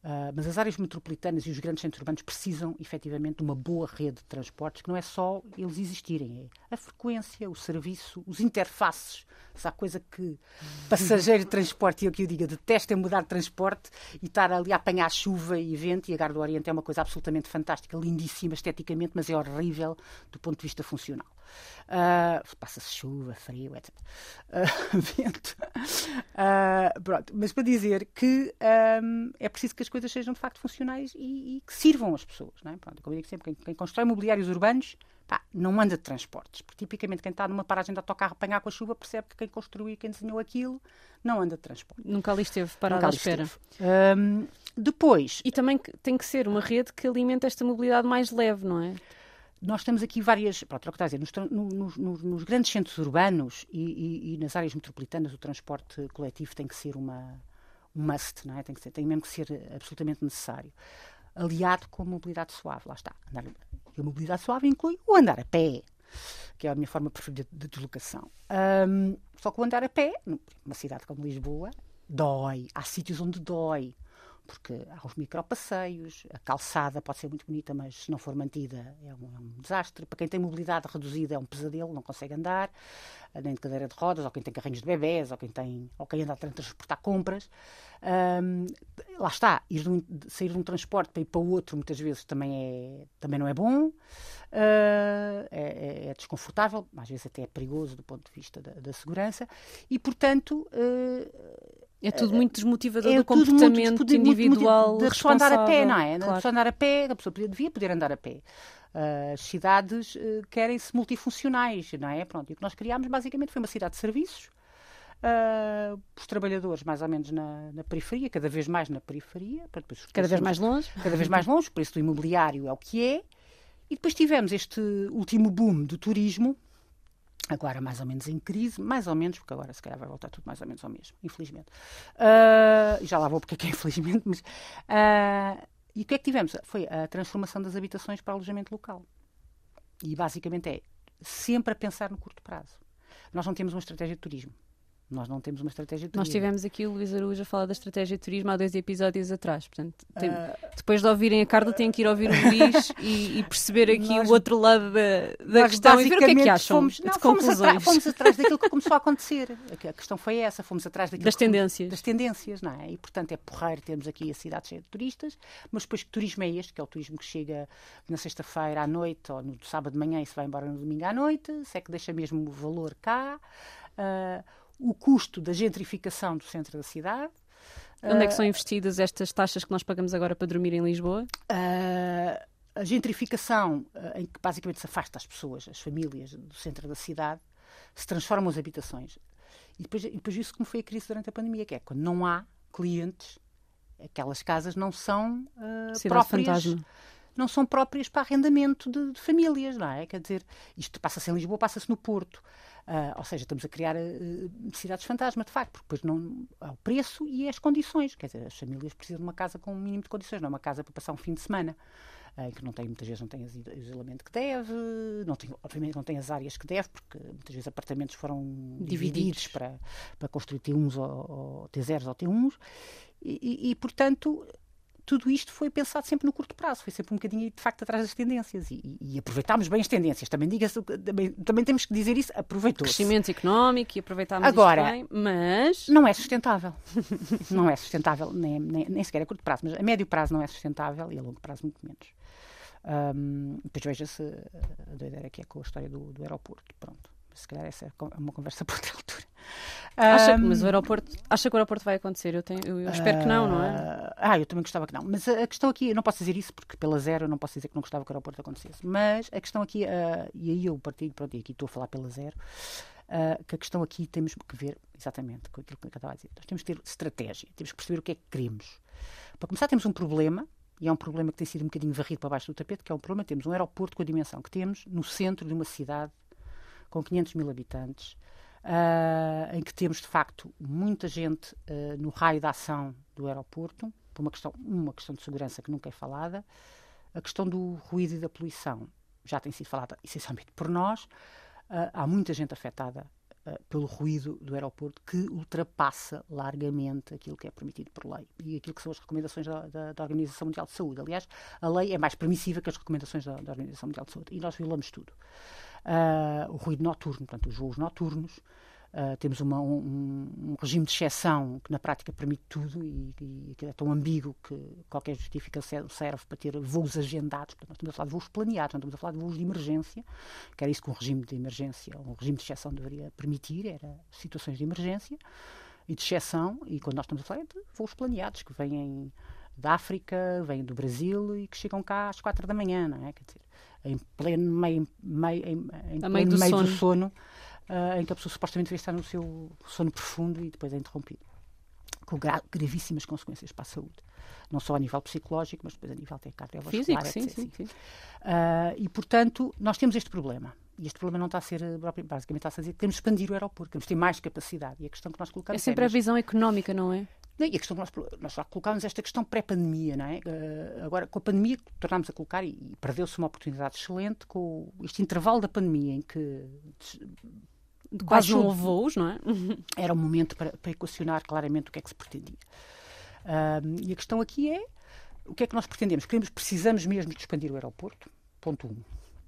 [SPEAKER 3] Uh, mas as áreas metropolitanas e os grandes centros urbanos precisam, efetivamente, de uma boa rede de transportes, que não é só eles existirem, é a frequência, o serviço, os interfaces. Se há coisa que passageiro de transporte, e eu que eu diga, detesta é mudar de transporte e estar ali a apanhar chuva e vento, e a Gar do Oriente é uma coisa absolutamente fantástica, lindíssima esteticamente, mas é horrível do ponto de vista funcional. Uh, Passa-se chuva, frio, etc. Uh, vento. Uh, pronto. Mas para dizer que um, é preciso que as coisas sejam de facto funcionais e, e que sirvam as pessoas. Não é? pronto, como eu digo sempre, quem, quem constrói mobiliários urbanos pá, não anda de transportes. Porque tipicamente quem está numa paragem de autocarro apanhar com a chuva percebe que quem construiu e quem desenhou aquilo não anda de transporte.
[SPEAKER 2] Nunca ali esteve parado à espera.
[SPEAKER 3] Um, depois.
[SPEAKER 2] E também tem que ser uma rede que alimenta esta mobilidade mais leve, não é?
[SPEAKER 3] nós temos aqui várias. Pronto, é o que está a dizer, nos, nos, nos, nos grandes centros urbanos e, e, e, nas áreas metropolitanas o transporte coletivo tem que ser uma, um must, não é? tem, que ser, tem mesmo que ser absolutamente necessário. Aliado com a mobilidade suave, lá está. Andar, e a mobilidade suave inclui o andar a pé, que é a minha forma preferida de deslocação. Um, só que o andar a pé, numa cidade como Lisboa, dói. Há sítios onde dói porque há os micropasseios, a calçada pode ser muito bonita, mas se não for mantida é um, é um, desastre. Para quem tem mobilidade reduzida é um pesadelo, não consegue andar, eh, nem de cadeira de rodas, ou quem tem carrinhos de bebés, ou quem, tem, ou quem anda a transportar compras. Um, lá está, ir de um, sair de um transporte para ir para o outro muitas vezes também, é, também não é bom, uh, é, é, desconfortável, às vezes até é perigoso do ponto de vista da, da segurança, e portanto. Uh,
[SPEAKER 2] é tudo muito desmotivador é do comportamento muito, individual.
[SPEAKER 3] De pessoa andar a pé, não é? Claro. pessoa andar a pé, a pessoa podia, devia poder andar a pé. Uh, as cidades uh, querem-se multifuncionais, não é? Pronto, e o que nós criámos basicamente foi uma cidade de serviços, uh, os trabalhadores mais ou menos na, na, periferia, cada vez mais na periferia.
[SPEAKER 2] Depois, cada vez mais longe.
[SPEAKER 3] Cada vez mais longe, o preço do imobiliário é o que é. E depois tivemos este último boom do turismo, agora mais ou menos em crise, mais ou menos, porque agora se calhar vai voltar tudo mais ou menos ao mesmo, infelizmente. Uh, já lá vou porque é que é infelizmente, mas. Uh, e o que é que tivemos? Foi a transformação das habitações para alojamento local. E basicamente é sempre a pensar no curto prazo. Nós não temos uma estratégia de turismo. Nós não temos uma estratégia de turismo.
[SPEAKER 2] Nós tivemos aqui o Luís Araújo a falar da estratégia de turismo há dois episódios atrás. Portanto, tem, uh, depois de ouvirem a Carla, têm que ir ouvir o Luís e, e, perceber aqui nós, o outro lado da, da questão e ver o que é que acham
[SPEAKER 3] fomos, não, fomos, atrás, fomos atrás daquilo que começou a acontecer. A questão foi essa, fomos atrás
[SPEAKER 2] das tendências.
[SPEAKER 3] das tendências, não é? E, portanto, é porreiro termos aqui a cidade cheia de turistas, mas depois que turismo é este, que é o turismo que chega na sexta-feira à noite ou no sábado de manhã e se vai embora no domingo à noite, se é que deixa mesmo o valor cá. Uh, o custo da gentrificação do centro da cidade.
[SPEAKER 2] Onde é que são ah, investidas estas taxas que nós pagamos agora para dormir em Lisboa?
[SPEAKER 3] Uh, a gentrificação, uh, em que basicamente se afasta as pessoas, as famílias do centro da cidade, se transformam as habitações. E depois, e depois isso como foi a crise durante a pandemia, que é quando não há clientes, aquelas casas não são uh, próprias. Fantasma não são próprias para arrendamento de, de famílias, não é? Quer dizer, isto passa-se em Lisboa, passa-se no Porto. Uh, ou seja, estamos a criar uh, cidades fantasma, de facto, porque depois não há o preço e as condições. Quer dizer, as famílias precisam de uma casa com um mínimo de condições, não é uma casa para passar um fim de semana. Uh, que não tem, muitas vezes não tem o isolamento que deve, não tem, obviamente não tem as áreas que deve, porque muitas vezes apartamentos foram divididos, divididos para, para construir T1s ou, ou T0s ou T1s, e, e, e portanto tudo isto foi pensado sempre no curto prazo, foi sempre um bocadinho, de facto, atrás das tendências. E, e aproveitámos bem as tendências. Também, diga também, também temos que dizer isso, aproveitou -se.
[SPEAKER 2] Crescimento económico e aproveitámos
[SPEAKER 3] Agora,
[SPEAKER 2] bem, mas...
[SPEAKER 3] Não é sustentável. não é sustentável, nem, nem, nem sequer a curto prazo, mas a médio prazo não é sustentável e a longo prazo muito menos. Um, depois veja-se a doideira que é com a história do, do aeroporto. Pronto. Se calhar essa é uma conversa para outra altura.
[SPEAKER 2] Acha, mas o aeroporto, acha que o aeroporto vai acontecer? Eu, tenho, eu, eu espero uh, que não, não é?
[SPEAKER 3] Ah, eu também gostava que não. Mas a, a, questão aqui, eu não posso dizer isso porque pela zero eu não posso dizer que não gostava que o aeroporto acontecesse. Mas a questão aqui, uh, e aí eu partilho, pronto, e aqui estou a falar pela zero, uh, que a questão aqui temos que ver exatamente com aquilo que eu estava a dizer. Nós temos que ter estratégia, temos que perceber o que é que queremos. Para começar, temos um problema, e é um problema que tem sido um bocadinho varrido para baixo do tapete, que é um problema, temos um aeroporto com a dimensão que temos no centro de uma cidade com 500 mil habitantes, uh, em que temos, de facto, muita gente uh, no raio da ação do aeroporto, por uma questão, uma questão de segurança que nunca é falada, a questão do ruído e da poluição já tem sido falada essencialmente por nós, uh, há muita gente afetada pelo ruído do aeroporto que ultrapassa largamente aquilo que é permitido por lei e aquilo que são as recomendações da, da, da Organização Mundial de Saúde. Aliás, a lei é mais permissiva que as recomendações da, da Organização Mundial de Saúde e nós violamos tudo. Uh, o ruído noturno, portanto, os voos noturnos, Uh, temos uma, um, um, regime de exceção que na prática permite tudo e, e é tão ambíguo que qualquer justificação serve para ter voos agendados. Portanto, nós estamos a falar de voos planeados, não estamos a falar de voos de emergência, que era isso que um regime de emergência, um regime de exceção deveria permitir, era situações de emergência e de exceção, e quando nós estamos a falar é de voos planeados, que vêm da África, vêm do Brasil e que chegam cá às quatro da manhã, não é? Quer dizer, em pleno meio, meio, em, em pleno meio, do, meio sono. do sono uh, em que a pessoa supostamente devia estar no seu sono profundo e depois é interrompido. Com gra gravíssimas consequências para a saúde. Não só a nível psicológico, mas depois a nível até cardiovascular,
[SPEAKER 2] Físico, sim, sim, sim.
[SPEAKER 3] Uh, e, portanto, nós temos este problema. E este problema não está a ser, basicamente, está a dizer que expandir o aeroporto, temos de ter mais capacidade. E a questão que nós colocamos
[SPEAKER 2] é sempre é, a visão económica, não é?
[SPEAKER 3] E a questão que nós, nós já colocámos esta questão pré-pandemia, não é? Uh, agora, com a pandemia, tornámos a colocar, e, e perdeu-se uma oportunidade excelente com este intervalo da pandemia em que
[SPEAKER 2] de quase não houve voos, não é?
[SPEAKER 3] Era um momento para, para equacionar claramente o que é que se pretendia. e a questão aqui é o que é que nós pretendemos? Queremos, precisamos mesmo de expandir o aeroporto? Ponto 1. Um.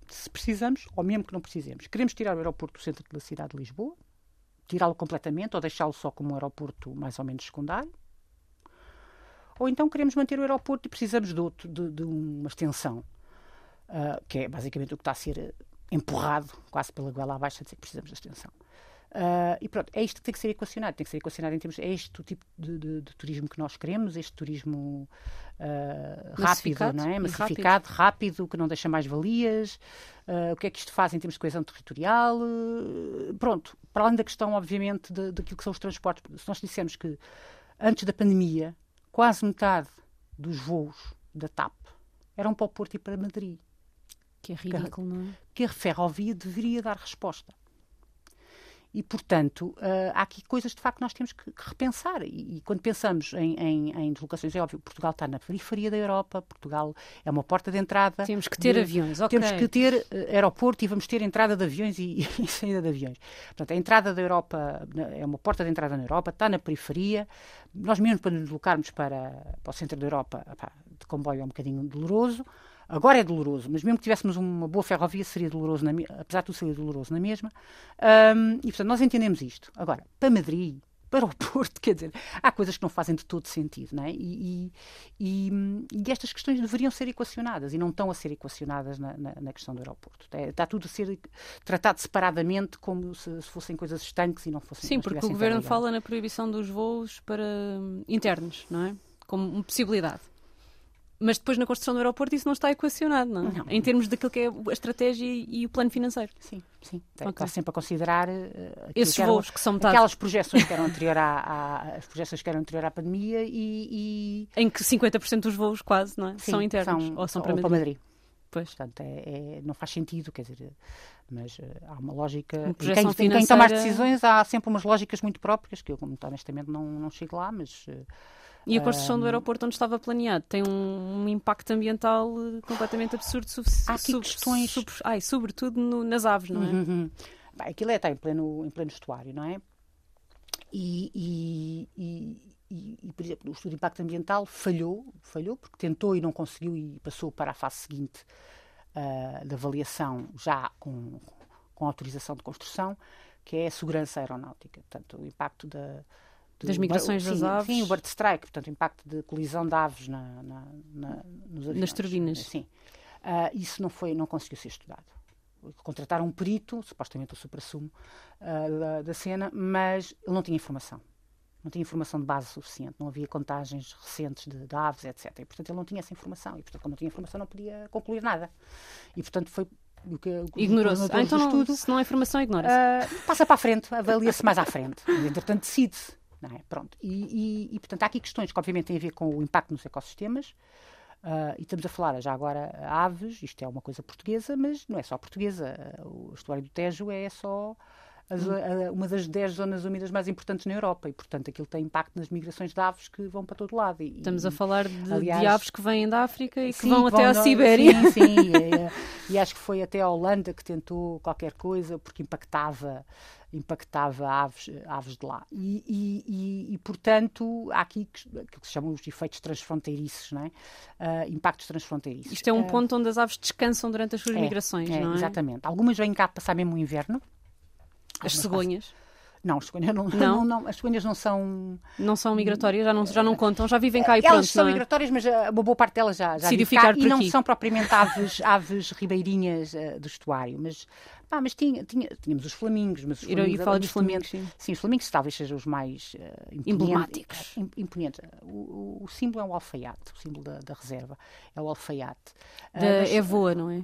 [SPEAKER 3] Se precisamos, ou mesmo que não precisemos, queremos tirar o aeroporto do centro da cidade de Lisboa, tirá-lo completamente ou deixá-lo só como um aeroporto mais ou menos secundário, ou então queremos manter o aeroporto e precisamos de, outro, de, de uma extensão, uh, que é basicamente o que está a ser empurrado quase pela goela abaixo a dizer que precisamos de extensão. Uh, e pronto, é isto que tem que ser equacionado. Tem que ser equacionado em termos. É este o tipo de, de, de turismo que nós queremos, este turismo uh, rápido, não é? Massificado, rápido. rápido. que não deixa mais valias. Uh, o que é que isto faz em termos de coesão territorial? pronto, para além da questão, obviamente, de, daquilo que são os transportes. Se nós dissermos que antes da pandemia, quase metade dos voos da TAP eram para o Porto e para Madrid.
[SPEAKER 2] Que é ridículo, que, não é?
[SPEAKER 3] Que a ferrovia deveria dar resposta. E, portanto, uh, há aqui coisas de facto que nós temos que, repensar. E, quando pensamos em, em, em, deslocações, é óbvio, Portugal está na periferia da Europa, Portugal é uma porta de entrada.
[SPEAKER 2] Temos que ter
[SPEAKER 3] de,
[SPEAKER 2] aviões, ok.
[SPEAKER 3] Temos que ter uh, aeroporto e vamos ter entrada de aviões e, e, saída de aviões. Portanto, a entrada da Europa é uma porta de entrada na Europa, está na periferia. Nós mesmo para nos deslocarmos para, para o centro da Europa, pá, de comboio é um bocadinho doloroso. Agora é doloroso, mas mesmo que tivéssemos uma boa ferrovia, seria doloroso, na, apesar de tudo seria doloroso na mesma. Um, e, portanto, nós entendemos isto. Agora, para Madrid, para o Porto, quer dizer, há coisas que não fazem de todo sentido, não é? E, e, e, estas questões deveriam ser equacionadas e não estão a ser equacionadas na, na, na questão do aeroporto. É, está tudo a ser tratado separadamente como se, se fossem coisas estanques e não fossem.
[SPEAKER 2] Sim, porque o governo fala na proibição dos voos para hum, internos, não é? Como uma possibilidade. Mas depois na construção do aeroporto isso não está equacionado, não, é? não. Em termos daquilo que é a estratégia e, o plano financeiro.
[SPEAKER 3] Sim, sim. Okay. Está sempre a considerar uh,
[SPEAKER 2] esses que voos que são metade.
[SPEAKER 3] aquelas projeções que eram anterior à, à, as projeções que eram anterior à pandemia e, e...
[SPEAKER 2] Em que 50% dos voos quase, não é? Sim, são internos são, ou são para, ou Madrid. para Madrid.
[SPEAKER 3] Pois. Portanto, é, é, não faz sentido, quer dizer, mas uh, há uma lógica. Uma quem, financeira... quem toma as decisões há sempre umas lógicas muito próprias, que eu, honestamente, não, não chego lá, mas. Uh,
[SPEAKER 2] e a construção um, do aeroporto onde estava planeado tem um, um impacto ambiental eh, completamente absurdo.
[SPEAKER 3] Há aqui sub, questões...
[SPEAKER 2] Sub, ai, sobretudo no, nas aves, não é? Uhum.
[SPEAKER 3] uhum. Bem, aquilo é, está em pleno, em pleno estuário, não é? E, e, e, e, por exemplo, o estudo de impacto ambiental falhou, falhou porque tentou e não conseguiu e passou para a fase seguinte uh, da avaliação já com, com autorização de construção, que é a segurança aeronáutica. Portanto, o impacto da
[SPEAKER 2] das migrações
[SPEAKER 3] sim,
[SPEAKER 2] das aves.
[SPEAKER 3] Sim, o bird strike, portanto, o impacto de colisão de aves na, na, na nos aviões.
[SPEAKER 2] Nas turbinas.
[SPEAKER 3] Sim. Uh, isso não, foi, não conseguiu ser estudado. Contrataram um perito, supostamente o supra-sumo uh, da, da cena, mas ele não tinha informação não tinha informação de base suficiente, não havia contagens recentes de, de, aves, etc. E, portanto, ele não tinha essa informação. E, portanto, como não tinha informação, não podia concluir nada. E, portanto, foi o que
[SPEAKER 2] Ignorou-se. Ah, então, não, se não há informação, ignora-se.
[SPEAKER 3] Uh, passa para a frente, avalia-se mais à frente. Entretanto, decide-se. É? Pronto. E, e, e, portanto, há aqui questões que, obviamente, têm a ver com o impacto nos ecossistemas. Uh, e estamos a falar já agora aves, isto é uma coisa portuguesa, mas não é só portuguesa. O estuário do Tejo é só as, a, uma das 10 zonas úmidas mais importantes na Europa e, portanto, aquilo tem impacto nas migrações de aves que vão para todo lado. E,
[SPEAKER 2] Estamos a falar de, aliás, de, aves que vêm da África e que sim, vão até à Sibéria.
[SPEAKER 3] Sim, sim. e, e, acho que foi até a Holanda que tentou qualquer coisa porque impactava impactava aves, aves de lá. E, e, e, e, portanto, há aqui aquilo que se chamam os efeitos transfronteiriços, não é? Uh, impactos transfronteiriços.
[SPEAKER 2] Isto é um uh, ponto onde as aves descansam durante as suas é, migrações, é, não é?
[SPEAKER 3] Exatamente. Algumas vêm cá passar mesmo o inverno,
[SPEAKER 2] as cegonhas?
[SPEAKER 3] Não, as cegonhas não, não? não, as cegonhas não são.
[SPEAKER 2] Não são migratórias, já não, já não contam, já vivem cá e
[SPEAKER 3] Elas
[SPEAKER 2] pronto.
[SPEAKER 3] são
[SPEAKER 2] é?
[SPEAKER 3] migratórias, mas uma boa parte delas já, já vive cá e não são propriamente aves, aves ribeirinhas uh, do estuário. Mas, pá, mas tinha, tinha, tínhamos os flamingos, mas os
[SPEAKER 2] flamingos. E fala dos flamingos, sim.
[SPEAKER 3] Sim, os flamingos talvez sejam os mais uh,
[SPEAKER 2] emblemáticos.
[SPEAKER 3] Imponentes. O, o, o, símbolo é o alfaiate, o símbolo da, da reserva é o alfaiate.
[SPEAKER 2] Uh, mas, é voa, não é?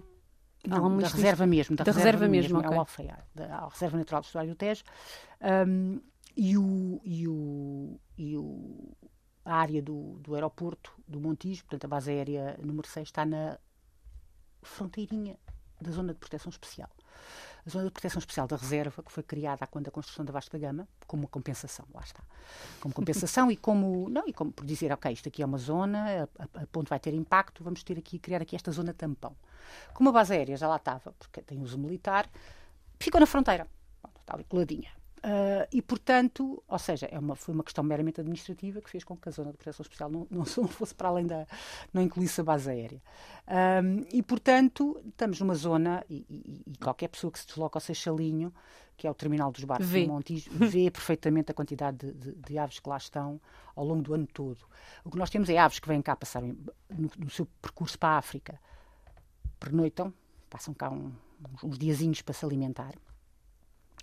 [SPEAKER 3] Não, da reserva mesmo.
[SPEAKER 2] Da, da reserva, reserva, mesmo,
[SPEAKER 3] mesmo okay. é o Alfaiar, da Reserva Natural do Estuário do Tejo. Um, e, o, e, o, e o, a área do, do aeroporto do Montijo, portanto a base aérea número 6, está na fronteirinha da Zona de Proteção Especial a Zona de Proteção Especial da Reserva, que foi criada quando a construção da Vasta Gama, como compensação, lá está. Como compensação e como, não, e como por dizer, ok, isto aqui é uma zona, a, a, vai ter impacto, vamos ter aqui, criar aqui esta zona tampão. Como a base aérea já lá estava, porque tem uso militar, ficou na fronteira, está ali coladinha. Uh, e, portanto, ou seja, é uma, foi uma questão meramente administrativa que fez com que a zona de proteção especial não, não, fosse para além da. não incluísse a base aérea. Um, e, portanto, estamos numa zona, e, e, e, qualquer pessoa que se desloca ao Seixalinho, que é o terminal dos barcos vê. do Montijo, vê perfeitamente a quantidade de, de, de, aves que lá estão ao longo do ano todo. O que nós temos é aves que vêm cá passar no, no seu percurso para a África, pernoitam, passam cá um, uns, uns diazinhos para se alimentar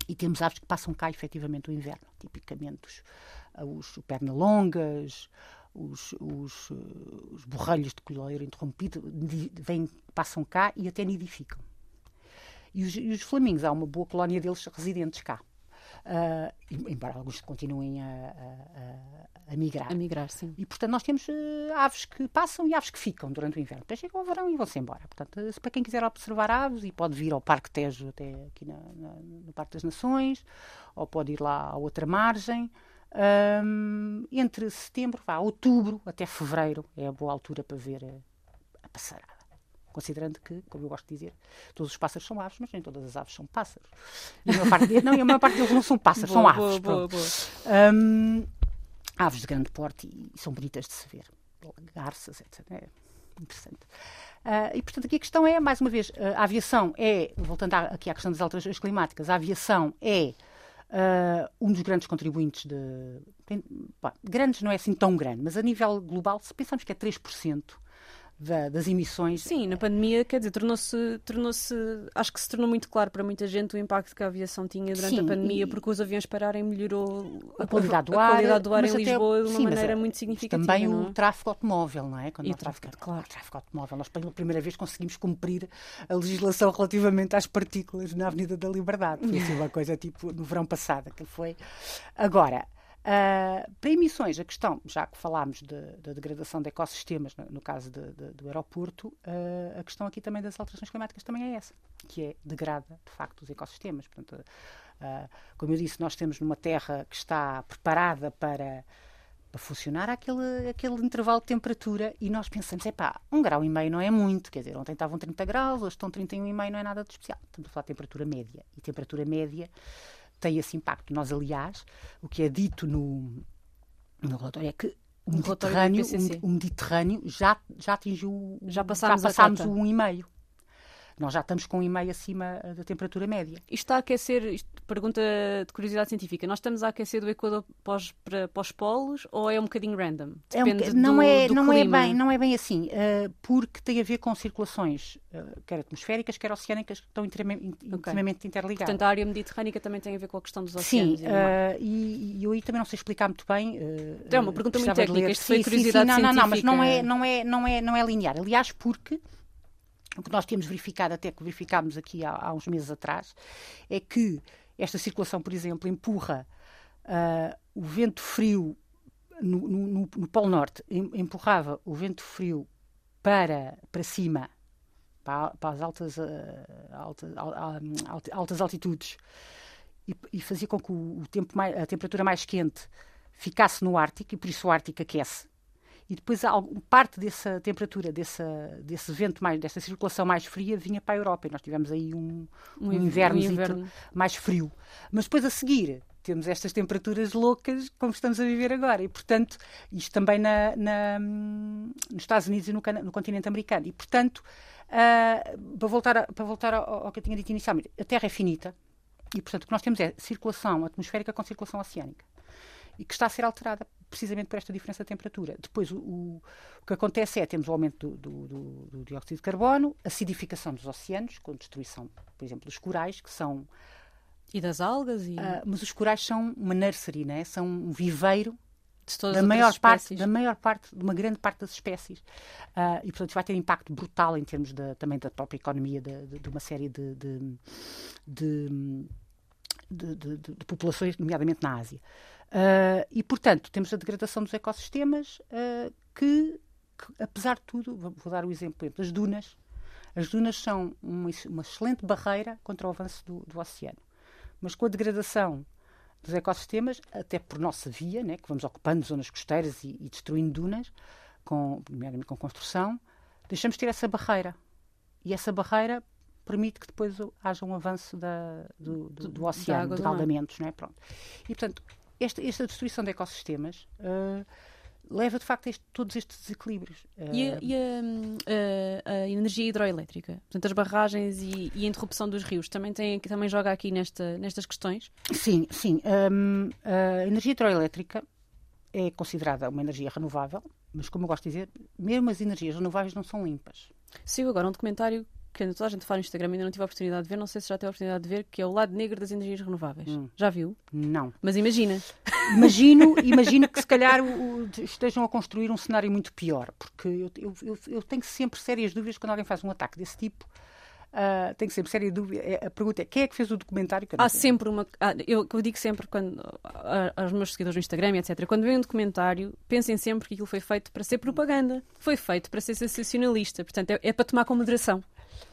[SPEAKER 3] e temos aves que passam cá efetivamente o inverno, tipicamente os, os pernalongas, os, os, os borrelhos de colheiro interrompido, vêm, passam cá e até nidificam. E os, e os flamingos, há uma boa colónia deles residentes cá. Uh, embora alguns continuem a, a, a, migrar.
[SPEAKER 2] A migrar, sim.
[SPEAKER 3] E, portanto, nós temos uh, aves que passam e aves que ficam durante o inverno. Depois chegam ao verão e vão-se embora. Portanto, para quem quiser observar aves, e pode vir ao Parque Tejo, até aqui na, na, no Parque das Nações, ou pode ir lá à outra margem. Um, entre setembro, vá, outubro até fevereiro é a boa altura para ver a, a passarada considerando que, como eu gosto de dizer, todos os pássaros são aves, mas nem todas as aves são pássaros. E a maior parte deles, não, a maior parte deles não são pássaros, boa, são aves. Boa, boa, um, aves de grande porte e, são bonitas de se ver. Garças, etc. É interessante. Uh, e, portanto, aqui a questão é, mais uma vez, a aviação é, voltando aqui à questão das alterações climáticas, a aviação é uh, um dos grandes contribuintes de. Bom, grandes não é assim tão grande, mas a nível global, se pensamos que é 3% da, das emissões.
[SPEAKER 2] Sim, na pandemia, quer dizer, tornou-se, tornou-se, acho que se tornou muito claro para muita gente o impacto que a aviação tinha durante sim, a pandemia, porque os aviões pararem melhorou
[SPEAKER 3] a qualidade do ar,
[SPEAKER 2] a qualidade do ar em Lisboa de uma sim, maneira muito significativa.
[SPEAKER 3] Também
[SPEAKER 2] não?
[SPEAKER 3] o é? tráfego automóvel, não é?
[SPEAKER 2] Quando e o tráfego, claro.
[SPEAKER 3] o tráfego automóvel. Nós pela primeira vez conseguimos cumprir a legislação relativamente às partículas na Avenida da Liberdade. Foi assim uma coisa tipo no verão passado que foi. Agora, Uh, para emissões, a questão, já que falámos da de, degradação de ecossistemas, no, no caso de, de, do aeroporto, uh, a questão aqui também das alterações climáticas também é essa, que é degrada, de facto, os ecossistemas. Portanto, uh, como eu disse, nós temos numa terra que está preparada para, para funcionar aquele, aquele intervalo de temperatura e nós pensamos, é pá, um grau e meio não é muito, quer dizer, ontem estavam 30 graus, hoje estão 31,5, não é nada de especial. Estamos a falar de temperatura média. E temperatura média tem esse impacto. Nós, aliás, o que é dito no, no relatório é que o Mediterrâneo, o, Mediterrâneo já, já atingiu, já, já passámos o 1,5. Nós já estamos com um e meio acima da temperatura média.
[SPEAKER 2] Isto está a aquecer, isto, pergunta de curiosidade científica, nós estamos a aquecer do Equador para os, para, para os polos ou é um bocadinho random?
[SPEAKER 3] Depende é um, não, do, é, do não, é bem, não é bem assim, uh, porque tem a ver com circulações, uh, quer atmosféricas, quer oceânicas, que estão intimamente, okay. interligadas.
[SPEAKER 2] Portanto, a área mediterrânica também tem a ver com a questão dos oceanos.
[SPEAKER 3] Sim, uh, e, e, eu aí também não sei explicar muito bem.
[SPEAKER 2] é uma pergunta muito técnica, isto foi sim, curiosidade sim, sim,
[SPEAKER 3] não, não, não, mas não é, não, é, não, é, não é linear. Aliás, porque o que nós temos verificado, até que verificámos aqui há, há uns meses atrás, é que esta circulação, por exemplo, empurra uh, o vento frio no, no, no, Polo Norte, empurrava o vento frio para, para cima, para, para as altas, uh, alta, altas altitudes, e, e, fazia com que o, o tempo mais, a temperatura mais quente ficasse no Ártico, e por isso o Ártico aquece e depois parte dessa temperatura, dessa, desse vento, mais, dessa circulação mais fria, vinha para a Europa. E nós tivemos aí um, um, um inverno, inverno mais frio. Mas depois a seguir temos estas temperaturas loucas como estamos a viver agora. E, portanto, isto também na, na, nos Estados Unidos e no, no continente americano. E, portanto, uh, para voltar, a, para voltar ao, ao, que eu tinha dito inicialmente, a Terra é finita. E, portanto, o que nós temos é circulação atmosférica com circulação oceânica. E que está a ser alterada precisamente por esta diferença de temperatura. Depois, o, o, o que acontece é temos o aumento do, do, do, do, dióxido de carbono, acidificação dos oceanos, com destruição, por exemplo, dos corais, que são.
[SPEAKER 2] E das algas? E... Uh,
[SPEAKER 3] mas os corais são uma nursery, né? são um viveiro da maior parte da maior parte de uma grande parte das espécies uh, e portanto vai ter impacto brutal em termos de, também da própria economia de, de, de uma série de, de populações nomeadamente na Ásia Uh, e, portanto, temos a degradação dos ecossistemas uh, que, que, apesar de tudo, vou, dar o exemplo das dunas. As dunas são uma, uma excelente barreira contra o avanço do, do, oceano. Mas com a degradação dos ecossistemas, até por nossa via, né, que vamos ocupando zonas costeiras e, e destruindo dunas, com, nomeadamente com construção, deixamos de ter essa barreira. E essa barreira permite que depois haja um avanço da, do, do, do, oceano, de aldamentos. Né? Pronto. E, portanto, esta, esta destruição de ecossistemas uh, leva de facto a este, todos estes desequilíbrios.
[SPEAKER 2] E, a, e a, a, a, energia hidroelétrica, portanto as barragens e, e, a interrupção dos rios, também, tem, também joga aqui nesta, nestas questões?
[SPEAKER 3] Sim, sim. Um, a energia hidroelétrica é considerada uma energia renovável, mas como eu gosto de dizer, mesmo as energias renováveis não são limpas.
[SPEAKER 2] Saiu agora um documentário que toda a gente fala no Instagram ainda não tive a oportunidade de ver, não sei se já teve a oportunidade de ver, que é o lado negro das energias renováveis. Hum. Já viu?
[SPEAKER 3] Não.
[SPEAKER 2] Mas imagina.
[SPEAKER 3] Imagino, imagino que se calhar o, estejam a construir um cenário muito pior, porque eu, eu, eu, eu tenho sempre sérias dúvidas quando alguém faz um ataque desse tipo. Uh, tenho sempre séria dúvida. É, a pergunta é quem é que fez o documentário?
[SPEAKER 2] Há sempre uma. Ah, eu, eu, digo sempre quando, a, aos meus seguidores no Instagram, etc. Quando vem um documentário, pensem sempre que aquilo foi feito para ser propaganda. Foi feito para ser sensacionalista. Portanto, é, é para tomar com moderação.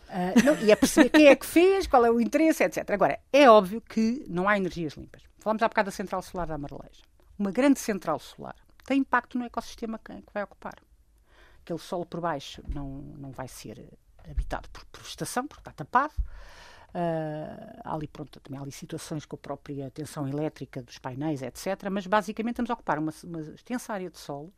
[SPEAKER 3] Uh, não, e é perceber quem é que fez, qual é o interesse, etc. Agora, é óbvio que não há energias limpas. Falamos há bocado da central solar da Amareleja. Uma grande central solar tem impacto no ecossistema que, que vai ocupar. Aquele solo por baixo não, não vai ser habitado por, por vegetação, porque está tapado. Uh, ali, pronto, também há ali situações com a própria tensão elétrica dos painéis, etc. Mas basicamente estamos a ocupar uma, uma extensa área de solo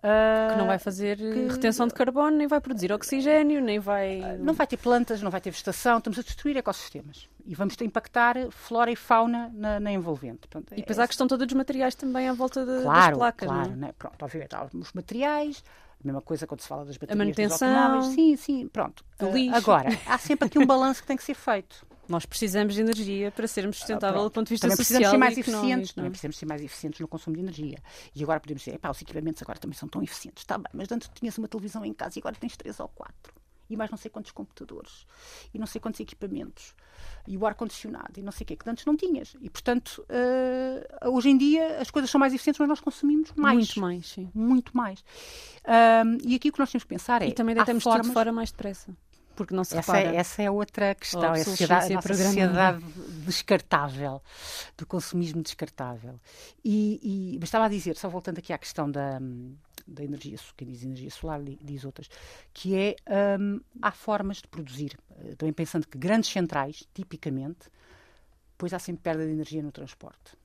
[SPEAKER 2] Uh, que não vai fazer que... retenção de carbono, nem vai produzir oxigênio, nem vai.
[SPEAKER 3] Uh, não vai ter plantas, não vai ter vegetação, estamos a destruir ecossistemas. E vamos impactar flora e fauna na, na envolvente.
[SPEAKER 2] Pronto, e depois é, há a questão toda dos materiais também à volta de,
[SPEAKER 3] claro,
[SPEAKER 2] das placas.
[SPEAKER 3] Claro,
[SPEAKER 2] não é?
[SPEAKER 3] Pronto, obviamente, há os materiais, a mesma coisa quando se fala das baterias a manutenção, Sim, sim, pronto. Uh, agora, há sempre aqui um balanço que tem que ser feito.
[SPEAKER 2] Nós precisamos de energia para sermos sustentáveis ah, do ponto de vista
[SPEAKER 3] também
[SPEAKER 2] social
[SPEAKER 3] precisamos ser mais
[SPEAKER 2] eficientes,
[SPEAKER 3] Também precisamos ser mais eficientes no consumo de energia. E agora podemos dizer, os equipamentos agora também são tão eficientes. Está bem, mas antes tinhas uma televisão em casa e agora tens três ou quatro. E mais não sei quantos computadores. E não sei quantos equipamentos. E o ar-condicionado. E não sei o quê, que antes não tinhas. E, portanto, uh, hoje em dia as coisas são mais eficientes, mas nós consumimos mais.
[SPEAKER 2] Muito mais, sim.
[SPEAKER 3] Muito mais. e aqui o que nós temos que pensar é...
[SPEAKER 2] E também deitamos formas... tudo fora mais depressa porque não se
[SPEAKER 3] essa, é, essa é outra questão, é a sociedade, a sociedade descartável, do consumismo descartável. E, e mas estava a dizer, só voltando aqui à questão da, da energia, quem diz energia solar diz outras, que é, um, há formas de produzir, eh, também pensando que grandes centrais, tipicamente, depois há sempre perda de energia no transporte.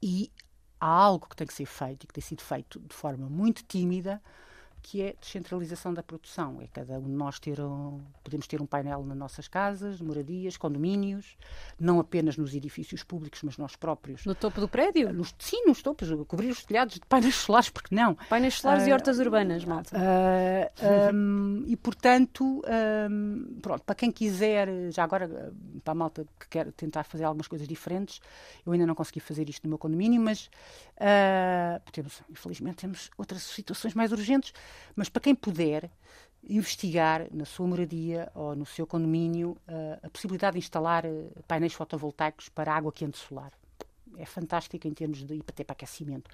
[SPEAKER 3] E há algo que tem que ser feito e que tem sido feito de forma muito tímida, que é descentralização da produção. É cada um de nós ter um, podemos ter um painel nas nossas casas, moradias, condomínios, não apenas nos edifícios públicos, mas nós próprios.
[SPEAKER 2] No topo do prédio?
[SPEAKER 3] Nos, sim, nos topos, cobrir os telhados de painéis solares, porque não?
[SPEAKER 2] Painéis solares uh, e hortas urbanas, malta.
[SPEAKER 3] Uh, um, e, portanto, um, pronto, para quem quiser, já agora, para a malta que quer tentar fazer algumas coisas diferentes, eu ainda não consegui fazer isto no meu condomínio, mas uh, temos, infelizmente temos outras situações mais urgentes, mas para quem puder investigar na sua moradia ou no seu condomínio uh, a possibilidade de instalar uh, painéis fotovoltaicos para água quente solar. É fantástico em termos de. até para aquecimento.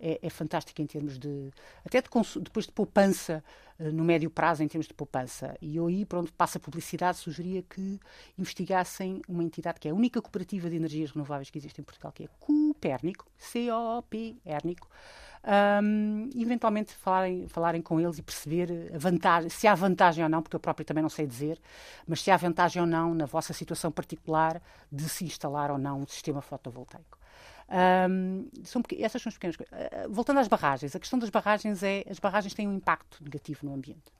[SPEAKER 3] É, é fantástico em termos de. até de, depois de poupança no médio prazo, em termos de poupança. E eu aí, pronto, passa a publicidade, sugeria que investigassem uma entidade que é a única cooperativa de energias renováveis que existe em Portugal, que é Copérnico, C-O-P, Érnico um, eventualmente falarem, falarem com eles e perceber a vantagem, se há vantagem ou não, porque eu próprio também não sei dizer, mas se há vantagem ou não na vossa situação particular de se instalar ou não um sistema fotovoltaico. Um, são, essas são as pequenas coisas. Uh, voltando às barragens, a questão das barragens é as barragens têm um impacto negativo no ambiente.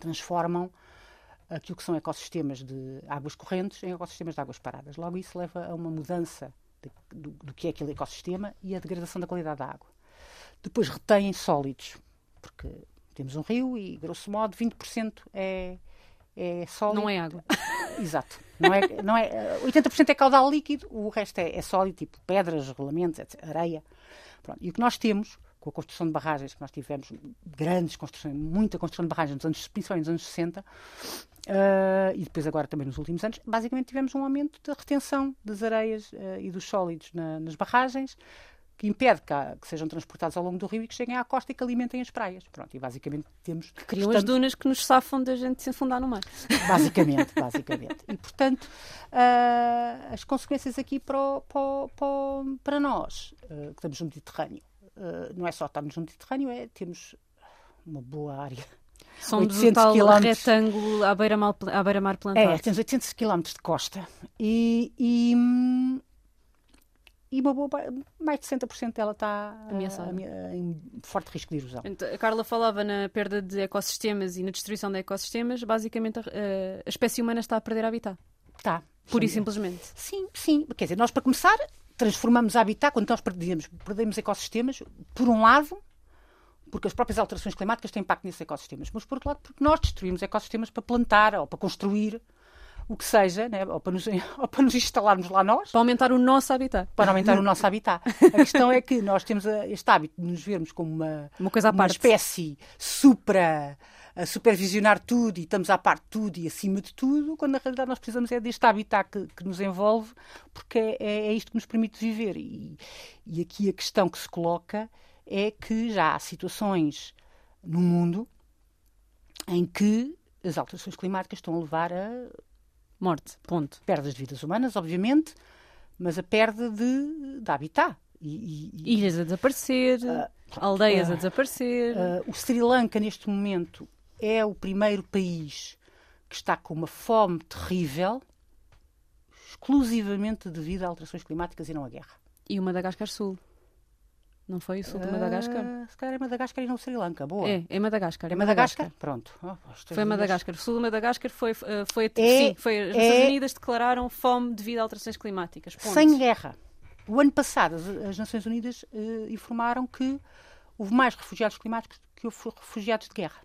[SPEAKER 3] Transformam aquilo que são ecossistemas de águas correntes em ecossistemas de águas paradas. Logo, isso leva a uma mudança de, do, do, que é aquele ecossistema e a degradação da qualidade da água. Depois retêm sólidos, porque temos um rio e, grosso modo, 20% é, é sólido.
[SPEAKER 2] Não é água.
[SPEAKER 3] Exato. Não é, não é, 80% é caudal líquido, o resto é, é sólido, tipo pedras, rolamentos, etc, areia. Pronto. E o que nós temos, com a construção de barragens, que nós tivemos grandes construções, muita construção de barragens, nos anos, principalmente nos anos 60, uh, e depois agora também nos últimos anos, basicamente tivemos um aumento da retenção das areias uh, e dos sólidos na, nas barragens, que impede que, que, sejam transportados ao longo do rio e que cheguem à costa e que alimentem as praias. Pronto, e basicamente temos...
[SPEAKER 2] Que criam as dunas que nos safam da gente se afundar no mar.
[SPEAKER 3] Basicamente, basicamente. E, portanto, uh, as consequências aqui para, para, para, para nós, uh, que estamos no Mediterrâneo, uh, não é só estarmos no Mediterrâneo, é temos uma boa área
[SPEAKER 2] Somos um tal quilómetros. retângulo à beira-mar beira plantado.
[SPEAKER 3] É, temos 800 km de costa e, e, e uma boa, mais de 60% dela está ameaçada. em forte risco de erosão.
[SPEAKER 2] Então, a Carla falava na perda de ecossistemas e na destruição de ecossistemas. Basicamente, a, a espécie humana está a perder habitat.
[SPEAKER 3] Está.
[SPEAKER 2] Pura e simplesmente.
[SPEAKER 3] Sim, sim. Quer dizer, nós, para começar, transformamos habitat, quando nós perdemos, perdemos ecossistemas, por um lado, porque as próprias alterações climáticas têm impacto nesses ecossistemas, mas por outro lado, porque nós destruímos ecossistemas para plantar ou para construir o que seja, né? ou, para nos, ou para nos instalarmos lá nós.
[SPEAKER 2] Para aumentar o nosso habitat.
[SPEAKER 3] Para aumentar o nosso habitat. A questão é que nós temos este hábito de nos vermos como uma,
[SPEAKER 2] uma, coisa à
[SPEAKER 3] uma
[SPEAKER 2] parte.
[SPEAKER 3] espécie supra a supervisionar tudo e estamos à parte de tudo e acima de tudo, quando na realidade nós precisamos é deste habitat que, que nos envolve, porque é, é, é, isto que nos permite viver. E, e aqui a questão que se coloca é que já há situações no mundo em que as alterações climáticas estão a levar a
[SPEAKER 2] morte, ponto.
[SPEAKER 3] Perdas de vidas humanas, obviamente, mas a perda de, de habitat.
[SPEAKER 2] E, e, Ilhas a desaparecer, uh, aldeias uh, a desaparecer.
[SPEAKER 3] Uh, o Sri Lanka, neste momento, é o primeiro país que está com uma fome terrível, exclusivamente devido a alterações climáticas e não à guerra.
[SPEAKER 2] E o Madagascar Sul? Não foi o sul de Madagascar?
[SPEAKER 3] Uh, se calhar é Madagascar e não Sri Lanka. Boa.
[SPEAKER 2] É, é Madagascar.
[SPEAKER 3] É Madagascar? Madagascar? Pronto.
[SPEAKER 2] Oh, foi Madagascar. O sul de Madagascar foi, uh, foi, é, sim, foi as é, Nações Unidas declararam fome devido a alterações climáticas. Ponto.
[SPEAKER 3] Sem guerra. O ano passado as, as Nações Unidas uh, informaram que houve mais refugiados climáticos do que houve refugiados de guerra.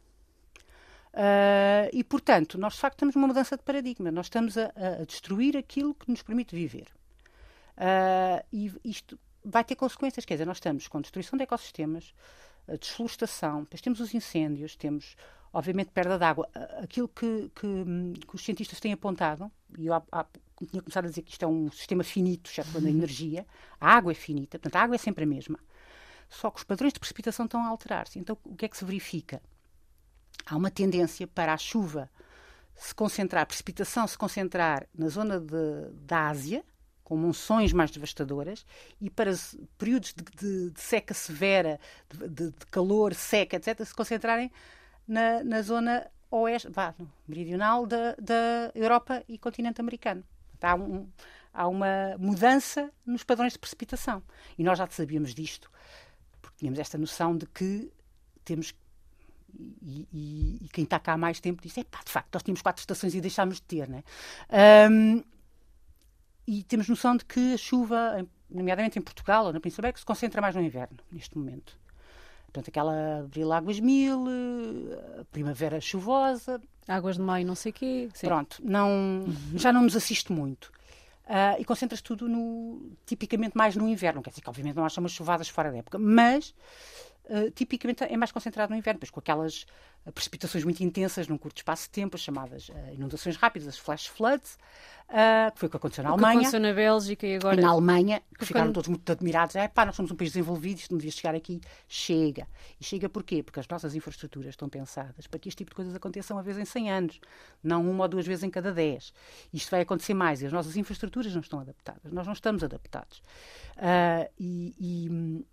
[SPEAKER 3] Uh, e, portanto, nós de facto estamos numa mudança de paradigma. Nós estamos a, a destruir aquilo que nos permite viver. Uh, e isto vai ter consequências. Quer dizer, nós estamos com destruição de ecossistemas, a desflorestação, depois temos os incêndios, temos, obviamente, perda de água. Aquilo que, que, que os cientistas têm apontado, e eu há, há, tinha começado a dizer que isto é um sistema finito, já falando da energia, a água é finita, portanto, a água é sempre a mesma. Só que os padrões de precipitação estão a alterar-se. Então, o que é que se verifica? Há uma tendência para a chuva se concentrar, a precipitação se concentrar na zona de, da Ásia, com monções mais devastadoras, e para períodos de, de, de seca severa, de, de, calor, seca, etc., se concentrarem na, na zona oeste, vá, meridional da, da Europa e continente americano. Há, um, há uma mudança nos padrões de precipitação. E nós já sabíamos disto, porque tínhamos esta noção de que temos E, e, e, quem está cá há mais tempo diz: é pá, de facto, nós tínhamos quatro estações e deixámos de ter, né? Um, e temos noção de que a chuva, nomeadamente em Portugal ou na Península Ibérica, se concentra mais no inverno, neste momento. Portanto, aquela Abril Águas Mil, a Primavera Chuvosa.
[SPEAKER 2] Águas de Maio, não sei o quê.
[SPEAKER 3] Sim. Pronto, não, já não nos assiste muito. Uh, e concentras tudo no, tipicamente mais no inverno. Quer dizer que, obviamente, não há umas chuvadas fora da época, mas uh, tipicamente é mais concentrado no inverno, pois com aquelas precipitações muito intensas num curto espaço de tempo, as chamadas uh, inundações rápidas, as flash floods, uh, que foi o que aconteceu na o Alemanha.
[SPEAKER 2] Que aconteceu na Bélgica e agora.
[SPEAKER 3] E na Alemanha, que ficaram todos muito admirados. É pá, nós somos um país desenvolvido, isto não devia chegar aqui. Chega. E chega porquê? Porque as nossas infraestruturas estão pensadas para que este tipo de coisas aconteçam uma vez em 100 anos, não uma ou duas vezes em cada 10. Isto vai acontecer mais e as nossas infraestruturas não estão adaptadas. Nós não estamos adaptados. Uh, e, e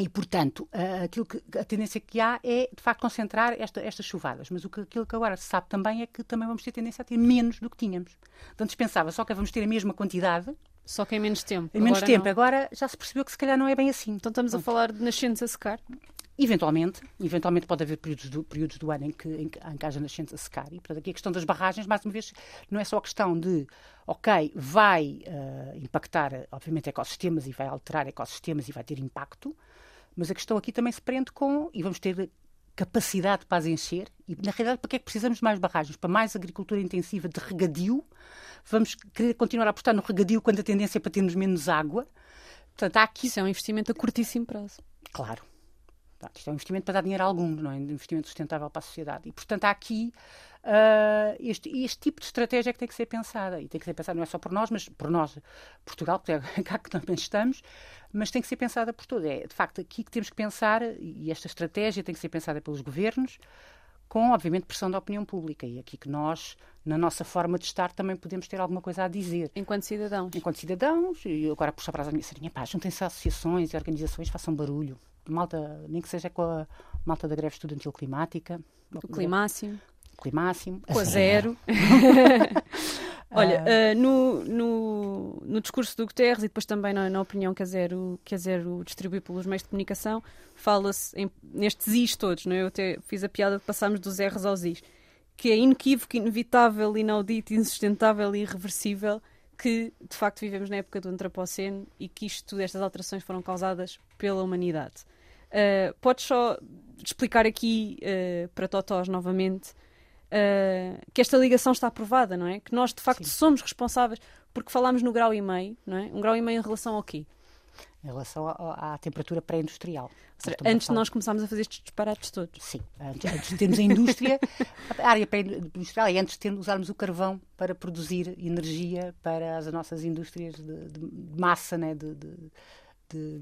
[SPEAKER 3] e, portanto, aquilo que, a tendência que há é, de facto, concentrar esta, estas chuvadas. Mas o que, aquilo que agora se sabe também é que também vamos ter tendência a ter menos do que tínhamos. Antes pensava só que vamos ter a mesma quantidade.
[SPEAKER 2] Só que em menos tempo.
[SPEAKER 3] Em menos agora tempo. Não. Agora já se percebeu que se calhar não é bem assim.
[SPEAKER 2] Então estamos a falar de nascentes a secar?
[SPEAKER 3] Eventualmente, eventualmente pode haver períodos do, períodos do ano em que, em em que haja nascentes a secar. E, portanto, aqui a questão das barragens, mais uma vez, não é só a questão de, ok, vai uh, impactar, obviamente, ecossistemas e vai alterar ecossistemas e vai ter impacto, mas a questão aqui também se prende com, e vamos ter capacidade para as encher, e na realidade para que é que precisamos de mais barragens? Para mais agricultura intensiva de regadio? Vamos querer continuar a apostar no regadio quando a tendência é para termos menos água?
[SPEAKER 2] Portanto, há aqui... Isso é um investimento a curtíssimo prazo.
[SPEAKER 3] Claro. Isto é um investimento para dar dinheiro a algum, não é? Um investimento sustentável para a sociedade. E, portanto, há aqui uh, este, este tipo de estratégia que tem que ser pensada. E tem que ser pensada não é só por nós, mas por nós, Portugal, porque é cá que também estamos, mas tem que ser pensada por todos. É, de facto, aqui que temos que pensar, e esta estratégia tem que ser pensada pelos governos, com, obviamente, pressão da opinião pública. E aqui que nós, na nossa forma de estar, também podemos ter alguma coisa a dizer.
[SPEAKER 2] Enquanto cidadãos.
[SPEAKER 3] Enquanto cidadãos, e agora puxar para a minha sardinha, pá, juntem-se associações e organizações, façam barulho. Malta, nem que seja com a malta da greve estudantil climática.
[SPEAKER 2] O climáximo.
[SPEAKER 3] Climáximo.
[SPEAKER 2] Com a zero. Olha, uh, no, no, no, discurso do Guterres e depois também na, na, opinião que a Zero, que a Zero distribui pelos meios de comunicação, fala-se nestes is todos, não é? Eu até fiz a piada de passarmos dos R's aos is, que é inequívoco, inevitável, inaudito, insustentável e irreversível que de facto vivemos na época do Antropoceno e que isto, estas alterações foram causadas pela humanidade. Uh, podes só explicar aqui uh, para Totós novamente uh, que esta ligação está aprovada, não é? Que nós de facto Sim. somos responsáveis porque falámos no grau e meio, não é? Um grau e meio em relação ao quê?
[SPEAKER 3] Em relação à, à temperatura pré-industrial.
[SPEAKER 2] Antes de nós começarmos a fazer estes disparates todos.
[SPEAKER 3] Sim, antes, antes de termos a indústria, a área pré-industrial e antes de usarmos o carvão para produzir energia para as nossas indústrias de, de massa, né? de, de de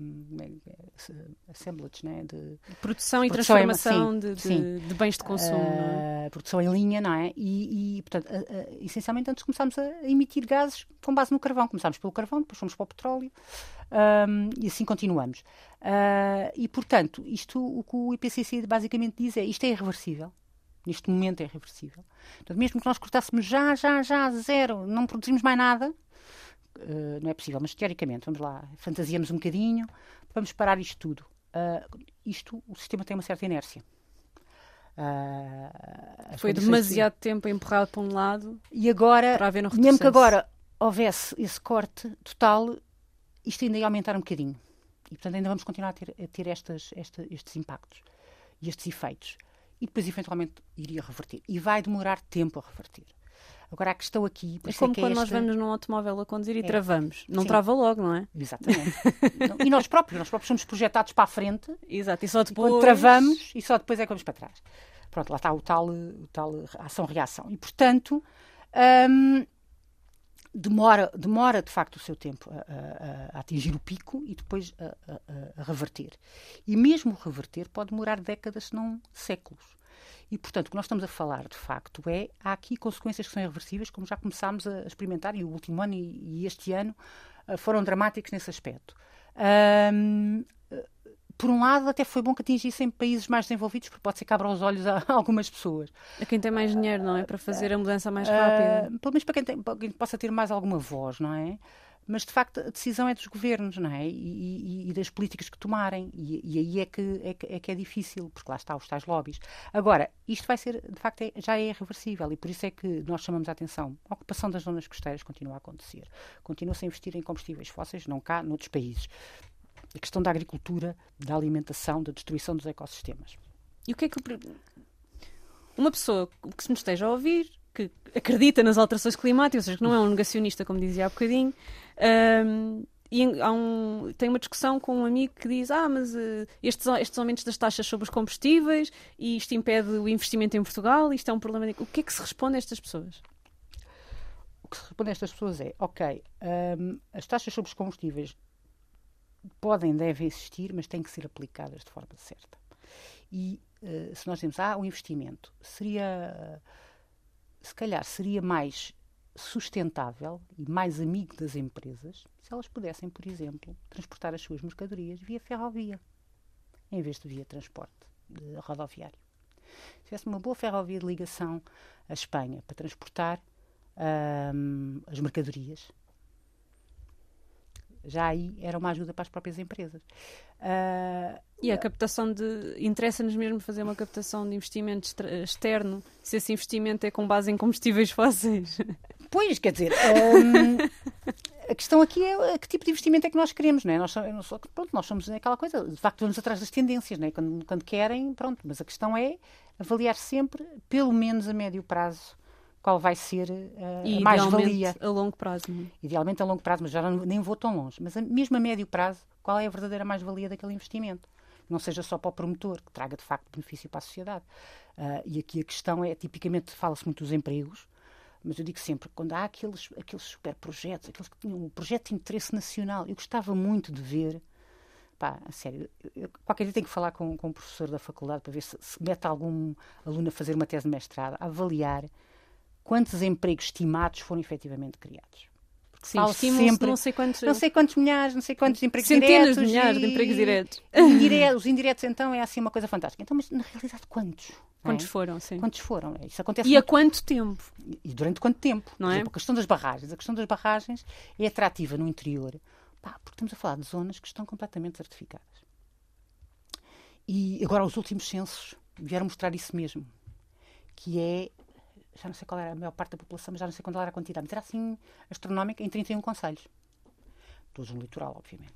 [SPEAKER 3] assemblage, né? de
[SPEAKER 2] produção e produção transformação em, sim, de, de, de, bens de consumo. Uh,
[SPEAKER 3] é? Produção em linha, não é? E, e portanto, uh, uh, essencialmente antes começámos a emitir gases com base no carvão. Começámos pelo carvão, depois fomos para o petróleo um, e assim continuamos. e, portanto, isto o que o IPCC basicamente diz é isto é irreversível. Neste momento é irreversível. Portanto, mesmo que nós cortássemos já, já, já, zero, não produzimos mais nada, uh, não é possível, mas teoricamente, vamos lá, fantasiamos um bocadinho, vamos parar isto tudo. Uh, isto, o sistema tem uma certa inércia.
[SPEAKER 2] Uh, Foi demasiado de... tempo empurrado para um lado
[SPEAKER 3] e agora, mesmo que agora houvesse esse corte total, isto ainda ia aumentar um bocadinho. E, portanto, ainda vamos continuar a ter, a ter estas, esta, estes impactos e estes efeitos. E depois, eventualmente, iria reverter. E vai demorar tempo a reverter. Agora, a questão aqui.
[SPEAKER 2] É como é quando esta... nós vamos num automóvel a conduzir e é. travamos. Não Sim. trava logo, não é?
[SPEAKER 3] Exatamente. e nós próprios, nós próprios somos projetados para a frente.
[SPEAKER 2] Exato, e só depois.
[SPEAKER 3] E travamos, e só depois é que vamos para trás. Pronto, lá está o tal, o tal ação-reação. E, portanto. Hum, demora, demora de facto o seu tempo a, a, a atingir o pico e depois a, a, reverter. E mesmo reverter pode demorar décadas, se não séculos. E, portanto, o que nós estamos a falar, de facto, é há aqui consequências que são irreversíveis, como já começámos a experimentar, e o último ano e, e este ano uh, foram dramáticos nesse aspecto. Um, por um lado, até foi bom que atingissem países mais desenvolvidos, porque pode ser que abra os olhos a algumas pessoas.
[SPEAKER 2] A quem tem mais dinheiro, não é? Para fazer a mudança mais rápida.
[SPEAKER 3] Uh, pelo menos para quem, tem, para quem possa ter mais alguma voz, não é? Mas de facto a decisão é dos governos, não é? E, e, e das políticas que tomarem. E, e aí é que, é que, é, que, é difícil, porque lá está os tais lobbies. Agora, isto vai ser, de facto, é, já é irreversível e por isso é que nós chamamos a atenção. A ocupação das zonas costeiras continua a acontecer. Continua-se a investir em combustíveis fósseis, não cá, noutros países. A questão da agricultura, da alimentação, da destruição dos ecossistemas.
[SPEAKER 2] E o que é que. Uma pessoa que se nos esteja a ouvir que acredita nas alterações climáticas, ou seja, que não é um negacionista, como dizia há bocadinho. Um, e há um, tem uma discussão com um amigo que diz: Ah, mas uh, estes, estes aumentos das taxas sobre os combustíveis e isto impede o investimento em Portugal, isto é um problema. O que é que se responde a estas pessoas?
[SPEAKER 3] O que se responde a estas pessoas é: ok, um, as taxas sobre os combustíveis podem, devem existir, mas têm que ser aplicadas de forma certa. E uh, se nós temos, ah, o investimento seria. Uh, se calhar seria mais sustentável e mais amigo das empresas se elas pudessem, por exemplo, transportar as suas mercadorias via ferrovia, em vez de via transporte de rodoviário. Se tivesse uma boa ferrovia de ligação à Espanha para transportar hum, as mercadorias, já aí era uma ajuda para as próprias empresas.
[SPEAKER 2] Uh, e a captação de. Interessa-nos mesmo fazer uma captação de investimento externo, se esse investimento é com base em combustíveis fósseis?
[SPEAKER 3] Pois, quer dizer, um, a questão aqui é que tipo de investimento é que nós queremos, não é? Nós, pronto, nós somos aquela coisa, de facto vamos atrás das tendências, não é? Quando, quando querem, pronto, mas a questão é avaliar sempre, pelo menos a médio prazo, qual vai ser uh, a mais-valia.
[SPEAKER 2] a longo prazo. Não
[SPEAKER 3] é? Idealmente a longo prazo, mas já não, nem vou tão longe. Mas a, mesmo a médio prazo, qual é a verdadeira mais-valia daquele investimento? Não seja só para o promotor, que traga de facto benefício para a sociedade. Uh, e aqui a questão é, tipicamente, fala-se muito dos empregos, mas eu digo sempre, quando há aqueles, aqueles super projetos, aqueles que tinham um projeto de interesse nacional, eu gostava muito de ver pá, a sério, eu, qualquer dia tenho que falar com, com um professor da faculdade para ver se, se mete algum aluno a fazer uma tese de mestrado, a avaliar quantos empregos estimados foram efetivamente criados.
[SPEAKER 2] Sim, sempre, não sei quantos...
[SPEAKER 3] Não sei quantos milhares, não sei quantos empregos
[SPEAKER 2] Centenas
[SPEAKER 3] diretos.
[SPEAKER 2] de milhares e... de empregos diretos.
[SPEAKER 3] Indiretos, os indiretos, então, é assim uma coisa fantástica. Então, mas na realidade, quantos?
[SPEAKER 2] Quantos é? foram, sim.
[SPEAKER 3] Quantos foram? Isso acontece
[SPEAKER 2] e
[SPEAKER 3] muito...
[SPEAKER 2] a quanto tempo?
[SPEAKER 3] E durante quanto tempo? Não Por é? exemplo, a questão das barragens. A questão das barragens é atrativa no interior, pá, porque estamos a falar de zonas que estão completamente certificadas. E agora os últimos censos vieram mostrar isso mesmo, que é já não sei qual era a maior parte da população, mas já não sei qual era a quantidade, mas era assim astronómica em 31 conselhos. Todos no litoral, obviamente.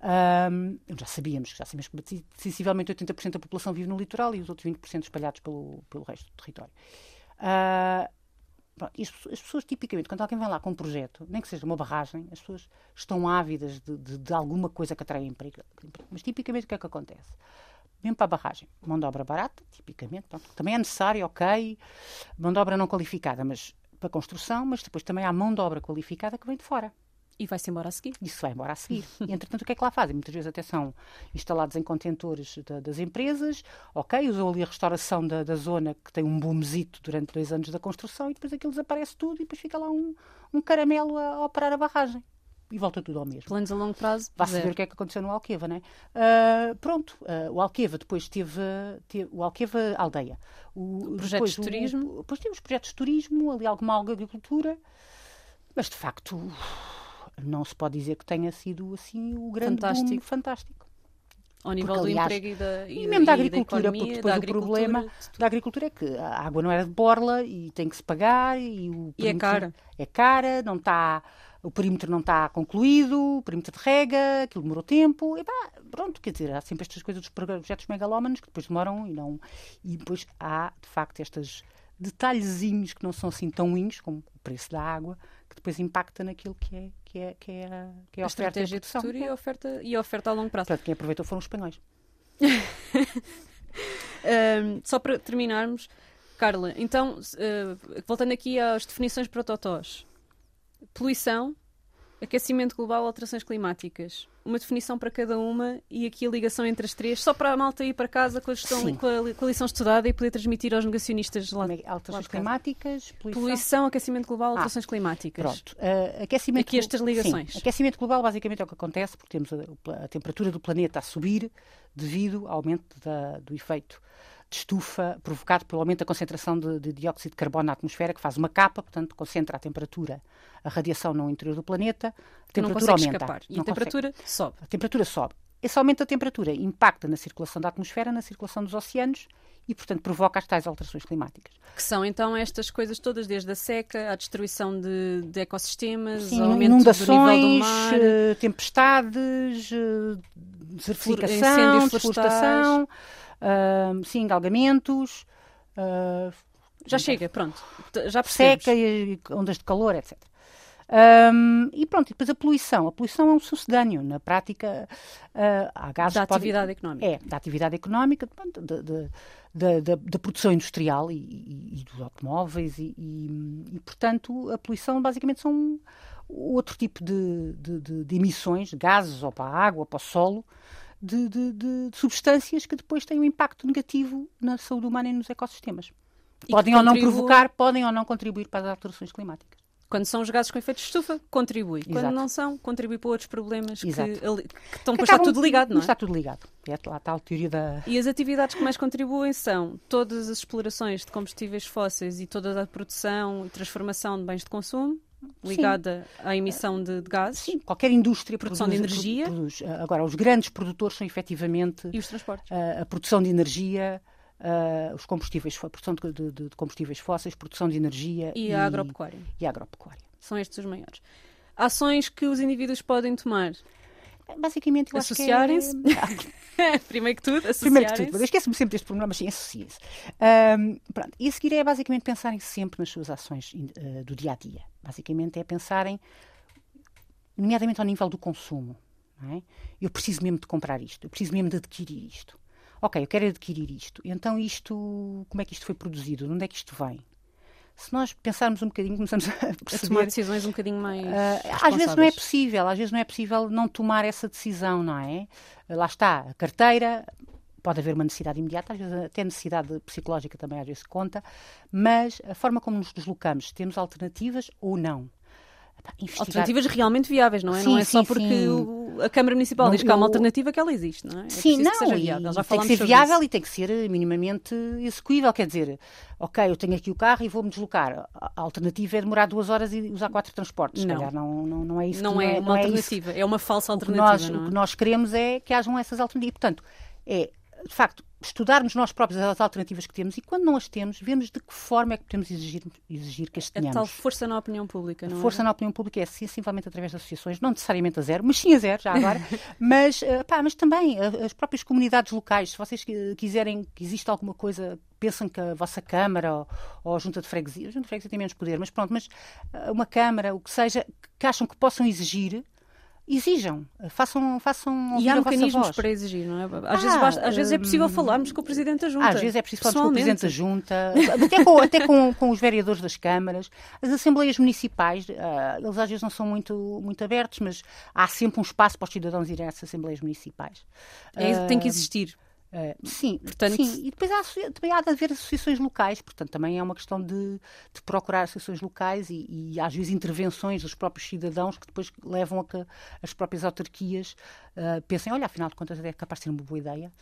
[SPEAKER 3] Um, já sabíamos, já sabíamos que sensivelmente 80% da população vive no litoral e os outros 20% espalhados pelo, pelo resto do território. Uh, as, as, pessoas, tipicamente, quando alguém vem lá com um projeto, nem que seja uma barragem, as pessoas estão ávidas de, de, de alguma coisa que atrai emprego. Mas, tipicamente, o que é que acontece? Mesmo para a barragem. Mão de obra barata, tipicamente, pronto, também é necessário, ok, mão de obra não qualificada, mas para construção, mas depois também há mão de obra qualificada que vem de fora.
[SPEAKER 2] E vai-se embora a seguir.
[SPEAKER 3] Isso vai embora a seguir. e, entretanto, o que é que lá fazem? Muitas vezes até são instalados em contentores da, das empresas, ok, usam ali a restauração da, da, zona que tem um boomzito durante dois anos da construção e depois aquilo desaparece tudo e depois fica lá um, um caramelo a, a operar a barragem e volta tudo ao mesmo.
[SPEAKER 2] Planos a longo prazo.
[SPEAKER 3] Vá-se ver o que é que aconteceu no Alqueva, né? Uh, pronto, uh, o Alqueva depois teve, teve, o Alqueva aldeia.
[SPEAKER 2] O, projetos de turismo.
[SPEAKER 3] O, depois teve os projetos de turismo, ali alguma agricultura, mas de facto não se pode dizer que tenha sido assim o grande fantástico. Boom, fantástico.
[SPEAKER 2] Ao nível porque, do aliás, emprego e da
[SPEAKER 3] E, e mesmo da agricultura, da economia, porque depois o problema da agricultura é que a água não era de borla e tem que se pagar e, o
[SPEAKER 2] e é cara.
[SPEAKER 3] É cara, não está o perímetro não está concluído, o perímetro de rega, aquilo demorou tempo, e pá, pronto, quer dizer, há sempre estas coisas dos projetos megalómanos que depois demoram e não. E depois há, de facto, estes detalhezinhos que não são assim tão ruins, como o preço da água, que depois impacta naquilo que é, que é, que é, a, que é a, a oferta
[SPEAKER 2] estratégia de futuro e a oferta, e a oferta a longo prazo.
[SPEAKER 3] Portanto, quem aproveitou foram os espanhóis.
[SPEAKER 2] um, só para terminarmos, Carla, então, uh, voltando aqui às definições para totós, poluição, aquecimento global, alterações climáticas. Uma definição para cada uma e aqui a ligação entre as três, só para a malta ir para casa com a, gestão, com a, com a lição estudada e poder transmitir aos negacionistas lá.
[SPEAKER 3] É alterações lá climáticas,
[SPEAKER 2] poluição. poluição. aquecimento global, ah, alterações ah, climáticas.
[SPEAKER 3] Pronto. Uh, aquecimento
[SPEAKER 2] aqui estas ligações.
[SPEAKER 3] Sim, aquecimento global basicamente é o que acontece porque temos a, a temperatura do planeta a subir devido ao aumento da, do efeito de estufa provocado pelo aumento da concentração de, de, dióxido de carbono na atmosfera, que faz uma capa, portanto, concentra a temperatura, a radiação no interior do planeta, a temperatura aumenta.
[SPEAKER 2] Escapar. E a temperatura
[SPEAKER 3] consegue.
[SPEAKER 2] sobe.
[SPEAKER 3] A temperatura sobe. Esse aumento da temperatura impacta na circulação da atmosfera, na circulação dos oceanos e, portanto, provoca as tais alterações climáticas.
[SPEAKER 2] Que são, então, estas coisas todas, desde a seca, à destruição de, de ecossistemas,
[SPEAKER 3] Sim,
[SPEAKER 2] aumento
[SPEAKER 3] inundações,
[SPEAKER 2] do nível do mar...
[SPEAKER 3] eh, tempestades, eh, desertificação,
[SPEAKER 2] incêndios
[SPEAKER 3] sim, algamentos, ah,
[SPEAKER 2] Já chega, pronto. Já percebemos.
[SPEAKER 3] seca ondas de calor, etc. Um, e pronto, e depois a poluição. A poluição é um sucedâneo. Na prática, uh, há gases
[SPEAKER 2] Da atividade económica.
[SPEAKER 3] É, da atividade económica, pronto, da, da- da- da- da produção industrial e, e- e dos automóveis e, e- portanto, a poluição basicamente são outro tipo de, de- de- de emissões, gases ou para a água, ou para o solo, de, de- de- substâncias que depois têm um impacto negativo na saúde humana e nos ecossistemas.
[SPEAKER 2] que
[SPEAKER 3] Podem ou não
[SPEAKER 2] contribuem-
[SPEAKER 3] provocar, podem ou não contribuir para as alterações climáticas.
[SPEAKER 2] Quando são os gases com efeito de estufa, contribui. Quando
[SPEAKER 3] Exato.
[SPEAKER 2] não são, contribui para outros problemas que, ali- que estão,
[SPEAKER 3] Que
[SPEAKER 2] está tudo ligado, não é?
[SPEAKER 3] Está tudo ligado. É lá está a teoria da.
[SPEAKER 2] E as atividades que mais contribuem são todas as explorações de combustíveis fósseis e toda a produção e transformação de bens de consumo ligada à emissão de, de gases
[SPEAKER 3] Sim, qualquer indústria
[SPEAKER 2] Produção de
[SPEAKER 3] produz-
[SPEAKER 2] energia.
[SPEAKER 3] produz. Agora, os grandes produtores são efetivamente
[SPEAKER 2] e os transportes.
[SPEAKER 3] a, a produção de energia, a, os combustíveis, a produção de, de- de combustíveis fósseis, produção de energia
[SPEAKER 2] E a agropecuária.
[SPEAKER 3] e a agropecuária.
[SPEAKER 2] São estes os maiores. Ações que os indivíduos podem tomar.
[SPEAKER 3] Basicamente, é-
[SPEAKER 2] Associarem-se. Primeiro que tudo, associarem-se.
[SPEAKER 3] Primeiro que tudo, esqueço-me sempre deste problema, mas sim, pronto. E a seguir é basicamente pensarem sempre nas suas ações eh, do dia a dia. Basicamente é pensarem, nomeadamente ao nível do consumo. é? Eu preciso mesmo de comprar isto, eu preciso mesmo de adquirir isto. Ok, eu quero adquirir isto. Então, isto, como é que isto foi produzido? De onde é que isto vem? Se nós pensarmos um bocadinho, começamos a
[SPEAKER 2] A tomar
[SPEAKER 3] perceber
[SPEAKER 2] decisões um bocadinho mais.
[SPEAKER 3] ah, às vezes não é possível, às vezes não é possível não tomar essa decisão, não é? Lá está, a carteira, pode haver uma necessidade imediata, às vezes até necessidade psicológica também às vezes conta, mas a forma como nos deslocamos, temos alternativas ou não? Epá, investigar-
[SPEAKER 2] Alternativas realmente viáveis, não é?
[SPEAKER 3] Sim,
[SPEAKER 2] não é só
[SPEAKER 3] sim,
[SPEAKER 2] porque
[SPEAKER 3] sim.
[SPEAKER 2] o- a Câmara Municipal
[SPEAKER 3] Não,
[SPEAKER 2] diz que há uma
[SPEAKER 3] eu-
[SPEAKER 2] alternativa que ela existe, não é? É
[SPEAKER 3] Sim, não,
[SPEAKER 2] que seja
[SPEAKER 3] e
[SPEAKER 2] viável. Já
[SPEAKER 3] tem que ser viável
[SPEAKER 2] isso.
[SPEAKER 3] e tem que ser minimamente execuível. Quer dizer, ok, eu tenho aqui o carro e vou-me deslocar. A alternativa é demorar duas horas e usar quatro transportes. Se
[SPEAKER 2] Não.
[SPEAKER 3] calhar não, não, não é isso. que-
[SPEAKER 2] Não é uma alternativa, é uma falsa
[SPEAKER 3] o que,
[SPEAKER 2] alternativa,
[SPEAKER 3] nós,
[SPEAKER 2] não
[SPEAKER 3] o
[SPEAKER 2] é?
[SPEAKER 3] que nós queremos é que hajam essas alternativas. Portanto, é, de facto, estudarmos nós próprios as alternativas que temos e, quando não as temos, vermos de que forma é que podemos exigir, exigir que as
[SPEAKER 2] A
[SPEAKER 3] tenhamos.
[SPEAKER 2] tal força na opinião pública, não
[SPEAKER 3] Força
[SPEAKER 2] é?
[SPEAKER 3] na opinião pública é sensivelmente através de associações, não necessariamente a zero, mas sim a zero, já agora. mas, eh, pá, mas também eh, as próprias comunidades locais, se vocês qui- quiserem que exista alguma coisa, pensam que a vossa Câmara ou, ou a Junta de Freguesia, a Junta de Freguesia tem menos poder, mas pronto, mas eh, uma Câmara, o que seja, que acham que possam exigir, exijam, façam, façam
[SPEAKER 2] E há mecanismos para exigir, não é? Às,
[SPEAKER 3] Ah,
[SPEAKER 2] vezes, basta- às vezes é
[SPEAKER 3] hum,
[SPEAKER 2] possível falarmos com o Presidente da Junta.
[SPEAKER 3] Às vezes é preciso falar com o. Presidente da Junta, até com, até com, com os vereadores das câmaras. As assembleias municipais, ah, eles às vezes não são muito, muito abertos, mas há sempre um espaço para os cidadãos irem a essas assembleias municipais.
[SPEAKER 2] É tem que
[SPEAKER 3] Ah,
[SPEAKER 2] existir.
[SPEAKER 3] Ah, sim,
[SPEAKER 2] Portanto-
[SPEAKER 3] sim, e depois há, também há de haver associações locais, portanto também é uma questão de, de procurar associações locais e, e às vezes intervenções dos próprios cidadãos que depois levam a que as próprias autarquias ah, pensem, olha, afinal de contas é capaz de ser uma boa ideia.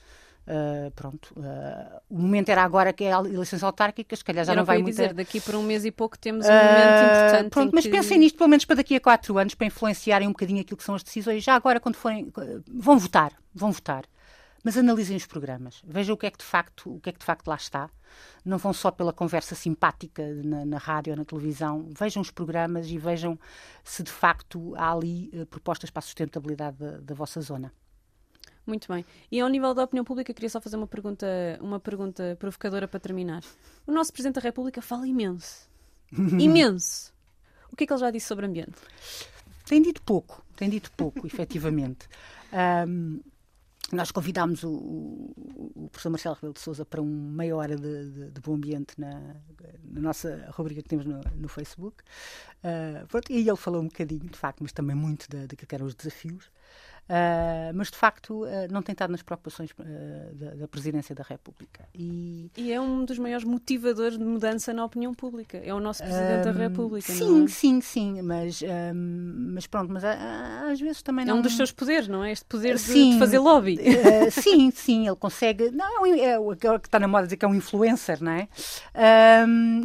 [SPEAKER 3] Ah, pronto, ah, o momento era agora que é a eleições autárquicas, se calhar já não
[SPEAKER 2] o que eu
[SPEAKER 3] vai muito.
[SPEAKER 2] dizer, daqui por um mês e pouco temos um
[SPEAKER 3] Ah,
[SPEAKER 2] momento importante.
[SPEAKER 3] Pronto, mas
[SPEAKER 2] que...
[SPEAKER 3] pensem nisto pelo menos para daqui a quatro anos, para influenciarem um bocadinho aquilo que são as decisões. Já agora, quando forem. Vão votar, vão votar. Mas analisem os programas. Vejam o que é que de facto, o que é que de facto lá está. Não vão só pela conversa simpática na, na rádio ou na televisão. Vejam os programas e vejam se de facto há ali eh, propostas para a sustentabilidade da, da vossa zona.
[SPEAKER 2] Muito bem. E ao nível da opinião pública, queria só fazer uma pergunta, uma pergunta provocadora para terminar. O nosso Presidente da República fala imenso. imenso. O que é que ele já disse sobre ambiente?
[SPEAKER 3] Tem dito pouco, tem dito pouco, efetivamente. Ahm, nós convidámos o, o, o professor Marcelo Rebelo de Souza para uma meia hora de, de- de bom ambiente na, na nossa rubrica que temos no, no Facebook. Ah, pronto, e ele falou um bocadinho, de facto, mas também muito da- daquilo que eram os desafios. Uh, mas, de facto, uh, não tem estado nas preocupações uh, da, da, Presidência da República.
[SPEAKER 2] E... e... é um dos maiores motivadores de mudança na opinião pública. É o nosso Presidente da República,
[SPEAKER 3] Sim,
[SPEAKER 2] é?
[SPEAKER 3] sim, sim. Mas, mas pronto, mas às vezes também não...
[SPEAKER 2] É um dos seus poderes, não é? Este poder de, sim, de fazer lobby.
[SPEAKER 3] sim, sim, ele consegue... Não, é, é o que está na moda dizer que é um influencer, não é?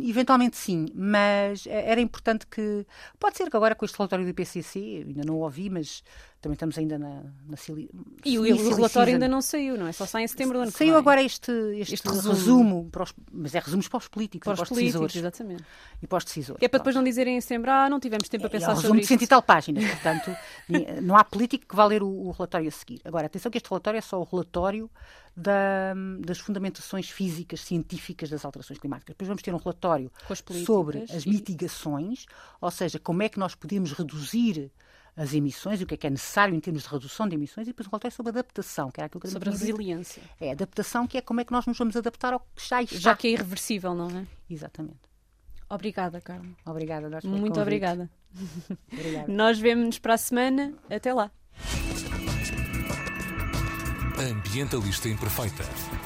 [SPEAKER 3] eventualmente sim, mas era importante que... Pode ser que agora com este relatório do IPCC, ainda não o ouvi, mas também estamos ainda na, na Sili...
[SPEAKER 2] E o, o relatório ainda não saiu, não é? Só sai em setembro do ano
[SPEAKER 3] Saiu agora este, este, este resumo, resumo para os, mas é resumos para os políticos,
[SPEAKER 2] para para os políticos, exatamente.
[SPEAKER 3] E para os decisores.
[SPEAKER 2] É para depois não dizerem em setembro, ah, não tivemos tempo
[SPEAKER 3] é,
[SPEAKER 2] a pensar
[SPEAKER 3] é,
[SPEAKER 2] sobre
[SPEAKER 3] resumo
[SPEAKER 2] isto.
[SPEAKER 3] de cento e tal páginas, portanto, não há político que vá ler o, o, relatório a seguir. Agora, atenção que este relatório é só o relatório da, das fundamentações físicas, científicas das alterações climáticas. Depois vamos ter um relatório sobre as mitigações, ou seja, como é que nós podemos reduzir as emissões e o que é que é necessário em termos de redução de emissões, e depois um relatório sobre adaptação, que era aquilo que
[SPEAKER 2] Sobre a resiliência. Dito.
[SPEAKER 3] É, adaptação, que é como é que nós nos vamos adaptar ao que já está.
[SPEAKER 2] Já que é irreversível, não é?
[SPEAKER 3] Exatamente.
[SPEAKER 2] Obrigada, Carmen.
[SPEAKER 3] Obrigada, nós
[SPEAKER 2] Muito obrigada.
[SPEAKER 3] obrigada.
[SPEAKER 2] Nós vemos-nos para a semana. Até lá.
[SPEAKER 1] Ambientalista Imperfeita.